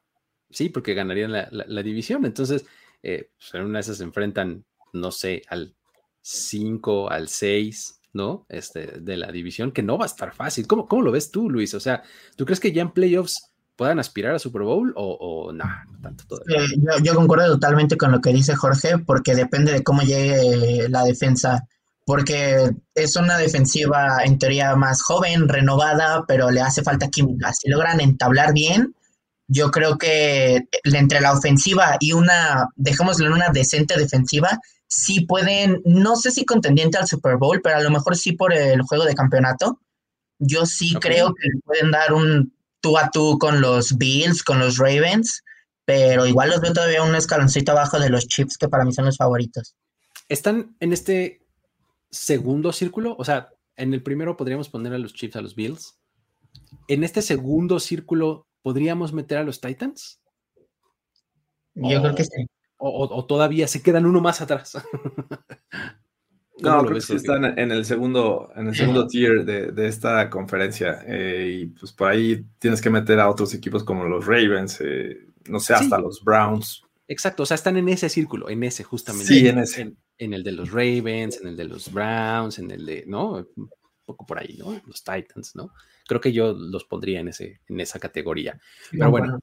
Sí, porque ganarían la, división. Entonces, eh, pues, en una de se enfrentan, no sé, al 5, al 6, ¿no? Este, de la división, que no va a estar fácil. ¿Cómo, ¿Cómo, lo ves tú, Luis? O sea, ¿tú crees que ya en playoffs puedan aspirar a Super Bowl o, no? no tanto todavía? yo, yo, concuerdo totalmente con lo que dice Jorge, porque depende de cómo llegue la defensa. Porque es una defensiva en teoría más joven, renovada, pero le hace falta química. Si logran entablar bien, yo creo que entre la ofensiva y una, dejémoslo en una decente defensiva, sí pueden, no sé si contendiente al Super Bowl, pero a lo mejor sí por el juego de campeonato. Yo sí creo que pueden dar un tú a tú con los Bills, con los Ravens, pero igual los veo todavía un escaloncito abajo de los Chips, que para mí son los favoritos. ¿Están en este segundo círculo? O sea, en el primero podríamos poner a los Chips, a los Bills. En este segundo círculo ¿podríamos meter a los Titans? Yo creo que sí. O, todavía se quedan uno más atrás. no, creo que sí están en el segundo, en el segundo tier de, esta conferencia. Eh, y pues por ahí tienes que meter a otros equipos como los Ravens, eh, no sé, hasta los Browns. Exacto, o sea, están en ese círculo, en ese justamente. Sí, en ese. En, el de los Ravens, en el de los Browns, en el de, ¿no? Un poco por ahí, ¿no? Los Titans, ¿no? Creo que yo los pondría en, ese, en esa categoría. Pero bueno,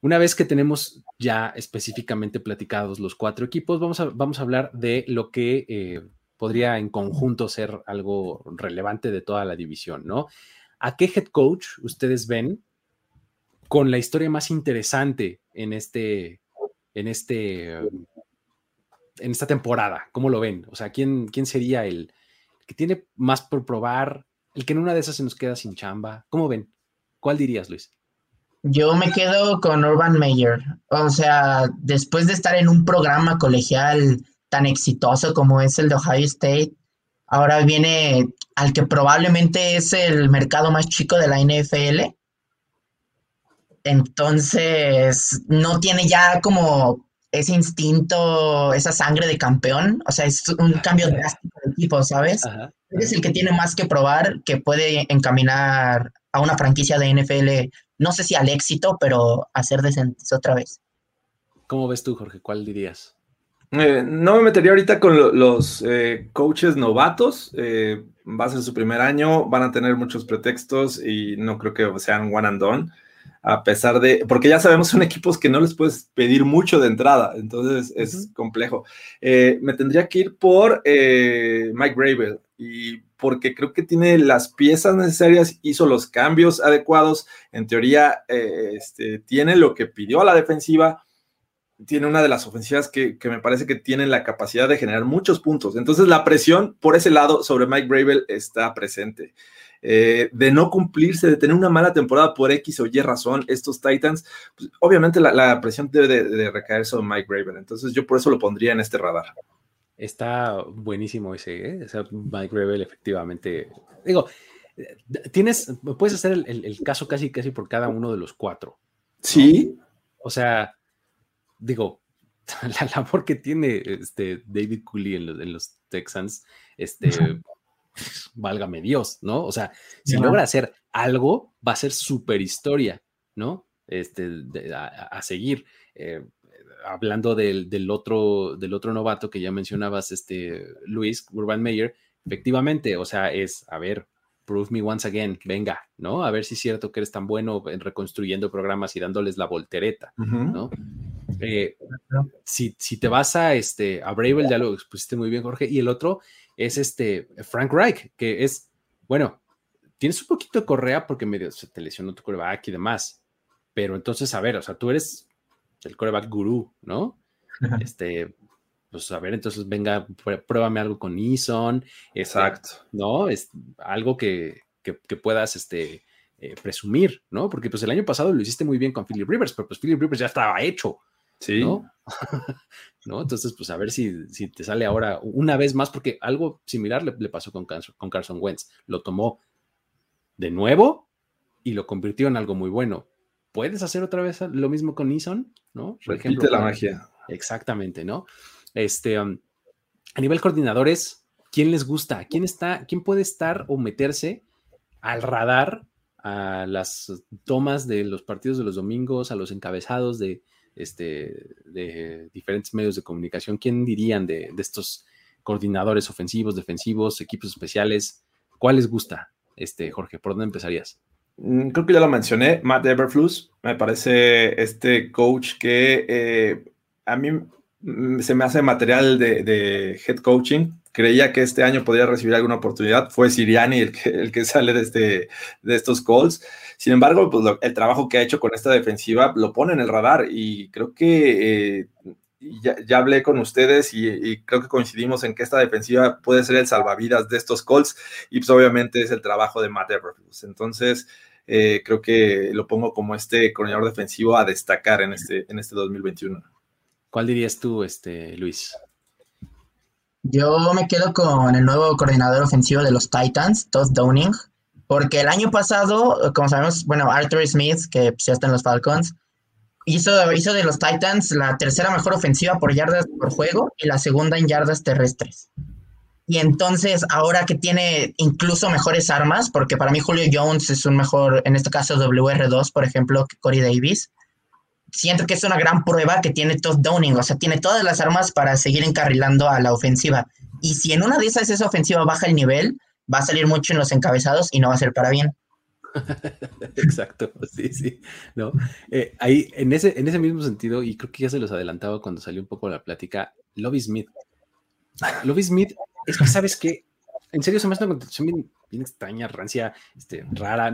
una vez que tenemos ya específicamente platicados los cuatro equipos, vamos a, vamos a hablar de lo que eh, podría en conjunto ser algo relevante de toda la división, ¿no? ¿A qué head coach ustedes ven con la historia más interesante en este, en este, en esta temporada? ¿Cómo lo ven? O sea, ¿quién, quién sería el que tiene más por probar? El que en una de esas se nos queda sin chamba. ¿Cómo ven? ¿Cuál dirías, Luis? Yo me quedo con Urban Meyer. O sea, después de estar en un programa colegial tan exitoso como es el de Ohio State, ahora viene al que probablemente es el mercado más chico de la NFL. Entonces, no tiene ya como ese instinto, esa sangre de campeón. O sea, es un cambio drástico de equipo, ¿sabes? Ajá es el que tiene más que probar, que puede encaminar a una franquicia de NFL, no sé si al éxito, pero a ser decentes otra vez. ¿Cómo ves tú, Jorge? ¿Cuál dirías? Eh, no me metería ahorita con los eh, coaches novatos. Eh, va a ser su primer año, van a tener muchos pretextos y no creo que sean one and done. A pesar de, porque ya sabemos, son equipos que no les puedes pedir mucho de entrada, entonces es complejo. me tendría que ir por Mike Gravel y porque creo que tiene las piezas necesarias, hizo los cambios adecuados, en teoría eh, este, tiene lo que pidió a la defensiva, tiene una de las ofensivas que, me parece que tienen la capacidad de generar muchos puntos. Entonces la presión por ese lado sobre Mike Bravel está presente. Eh, de no cumplirse, de tener una mala temporada por X o Y razón, estos Titans, pues, obviamente la, presión debe de, recaer sobre Mike Bravel. Entonces yo por eso lo pondría en este radar. Está buenísimo ese, ¿eh? Mike Rebel, efectivamente. Digo, tienes, puedes hacer el, caso casi, casi por cada uno de los cuatro. Sí. O sea, digo, la labor que tiene este David Cooley en los, Texans, este, válgame Dios, ¿no? O sea, si logra hacer algo, va a ser super historia, ¿no? Este, a, seguir. Eh, hablando del, otro, del otro novato que ya mencionabas, este Luis Urban Meyer, efectivamente, o sea, es, a ver, prove me once again, venga, ¿no? A ver si es cierto que eres tan bueno en reconstruyendo programas y dándoles la voltereta, ¿no? Eh, si, si, te vas a, este, a Bravel, ya lo expusiste muy bien, Jorge, y el otro es este Frank Reich, que es, bueno, tienes un poquito de correa porque medio se te lesionó tu coreback y demás, pero entonces, a ver, o sea, tú eres el coreback gurú, ¿no? Este, pues a ver, entonces venga, pruébame algo con Eason. Este, Exacto. ¿No? Es algo que, puedas este, eh, presumir, ¿no? Porque pues el año pasado lo hiciste muy bien con Philip Rivers, pero pues Philip Rivers ya estaba hecho. Sí. ¿no? ¿No? Entonces, pues a ver si, si, te sale ahora una vez más, porque algo similar le, pasó con, con Carson Wentz. Lo tomó de nuevo y lo convirtió en algo muy bueno. ¿Puedes hacer otra vez lo mismo con Eason? ¿No? Por ejemplo, la magia. Exactamente, ¿no? Este, um, a nivel coordinadores, ¿quién les gusta? ¿Quién está, quién puede estar o meterse al radar a las tomas de los partidos de los domingos, a los encabezados de, este, de diferentes medios de comunicación? ¿Quién dirían de, estos coordinadores ofensivos, defensivos, equipos especiales? ¿Cuál les gusta, este, Jorge? ¿Por dónde empezarías? Mm, creo que ya lo mencioné, Matt Everflus, me parece este coach que eh, a mí se me hace material de, head coaching. Creía que este año podría recibir alguna oportunidad. Fue Siriani el que, el que sale de, este, de estos calls. Sin embargo, pues el trabajo que ha hecho con esta defensiva lo pone en el radar y creo que eh, ya, hablé con ustedes y, creo que coincidimos en que esta defensiva puede ser el salvavidas de estos calls y pues obviamente es el trabajo de Matt Everflus. Entonces, eh, creo que lo pongo como este coordinador defensivo a destacar en este, en este 2021. ¿Cuál dirías tú, este, Luis? Yo me quedo con el nuevo coordinador ofensivo de los Titans, Todd Downing, porque el año pasado, como sabemos, bueno, Arthur Smith, que ya está en los Falcons, hizo, hizo de los Titans la tercera mejor ofensiva por yardas por juego y la segunda en yardas terrestres. Y entonces, ahora que tiene incluso mejores armas, porque para mí Julio Jones es un mejor, en este caso WR2, por ejemplo, que Corey Davis, siento que es una gran prueba que tiene Todd Downing, o sea, tiene todas las armas para seguir encarrilando a la ofensiva. Y si en una de esas esa ofensiva baja el nivel, va a salir mucho en los encabezados y no va a ser para bien. Exacto, sí, sí. No, eh, ahí, en ese, en ese mismo sentido, y creo que ya se los adelantaba cuando salió un poco la plática, Lobby Smith. Lobby Smith, es que sabes que, en serio, se me hace una contestación bien, bien extraña, rancia, este, rara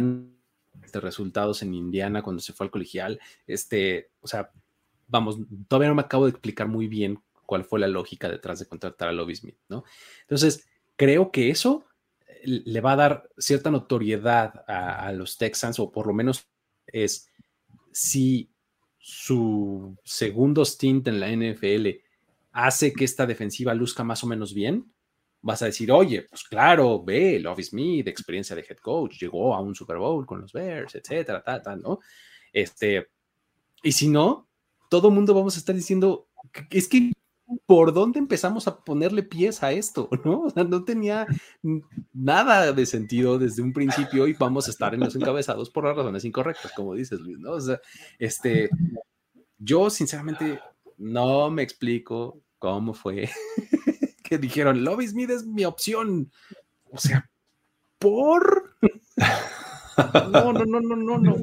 de resultados en Indiana cuando se fue al colegial. Este, o sea, vamos, todavía no me acabo de explicar muy bien cuál fue la lógica detrás de contratar a Lobby Smith, ¿no? Entonces, creo que eso eh, le va a dar cierta notoriedad a los Texans, o por lo menos es si su segundo stint en la NFL hace que esta defensiva luzca más o menos bien, vas a decir, oye, pues claro, ve, Love Smith, experiencia de head coach, llegó a un Super Bowl con los Bears, etcétera, tal, tal, ¿no? Este, y si no, todo mundo vamos a estar diciendo, es que, ¿por dónde empezamos a ponerle pies a esto? ¿no? No tenía nada de sentido desde un principio y vamos a estar en los encabezados por las razones incorrectas, como dices, Luis, ¿no? O sea, este, yo sinceramente no me explico cómo fue dijeron, Lobby Smith es mi opción. O sea, por... no, no, no, no, no, no.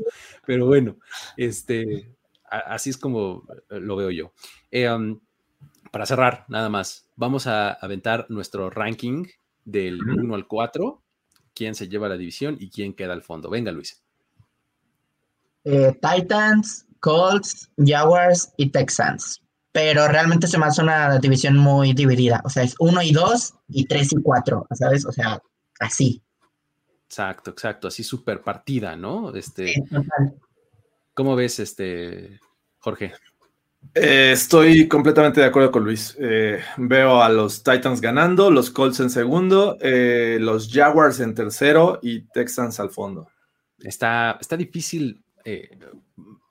Pero bueno, este, así es como lo veo yo. Eh, um, para cerrar, nada más, vamos a aventar nuestro ranking del 1 al 4, quién se lleva la división y quién queda al fondo. Venga, Luis. Eh, Titans, Colts, Jaguars y Texans pero realmente se me hace una división muy dividida. O sea, es uno y dos y tres y cuatro, ¿sabes? O sea, así. Exacto, exacto, así súper partida, ¿no? Este, ¿Cómo ves, este, Jorge? Eh, estoy completamente de acuerdo con Luis. Eh, veo a los Titans ganando, los Colts en segundo, eh, los Jaguars en tercero y Texans al fondo. Está, está difícil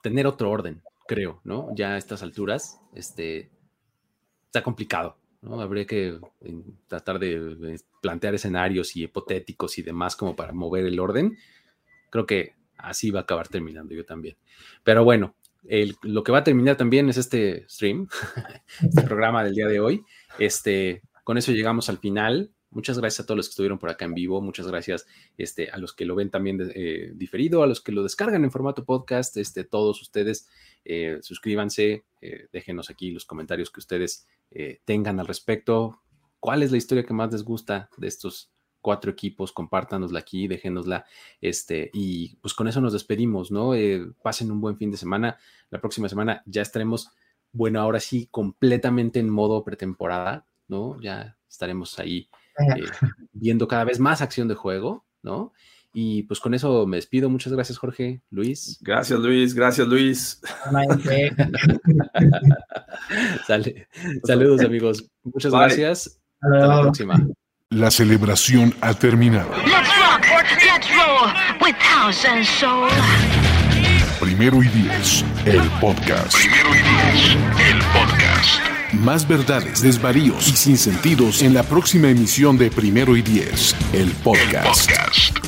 tener otro orden creo, ¿no? Ya a estas alturas, este, está complicado, ¿no? Habría que tratar de plantear escenarios y hipotéticos y demás como para mover el orden. Creo que así va a acabar terminando yo también. Pero bueno, lo que va a terminar también es este stream, este programa del día de hoy. Este, con eso llegamos al final muchas gracias a todos los que estuvieron por acá en vivo, muchas gracias este, a los que lo ven también eh, diferido, a los que lo descargan en formato podcast, este, todos ustedes eh, suscríbanse, eh, déjenos aquí los comentarios que ustedes tengan al respecto. ¿Cuál es la historia que más les gusta de estos cuatro equipos? Compártanosla aquí, déjenosla, este, y pues con eso nos despedimos, ¿no? pasen un buen fin de semana. La próxima semana ya estaremos, bueno, ahora sí, completamente en modo pretemporada, ¿no? Ya estaremos ahí eh, viendo cada vez más acción de juego, ¿no? Y pues con eso me despido. Muchas gracias, Jorge. Luis. Gracias, Luis. Gracias, Luis. Saludos, amigos. Muchas gracias. Hasta la próxima. La celebración ha terminado. Primero y diez, el podcast. Primero y diez, el podcast. Más verdades, desvaríos y sinsentidos en la próxima emisión de Primero y Diez, el podcast.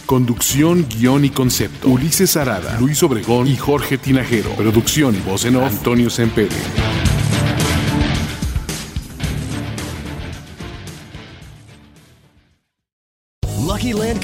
Conducción, guion y concepto. Ulises Arada, Luis Obregón y Jorge Tinajero. Producción y voz en off, Antonio Sempere.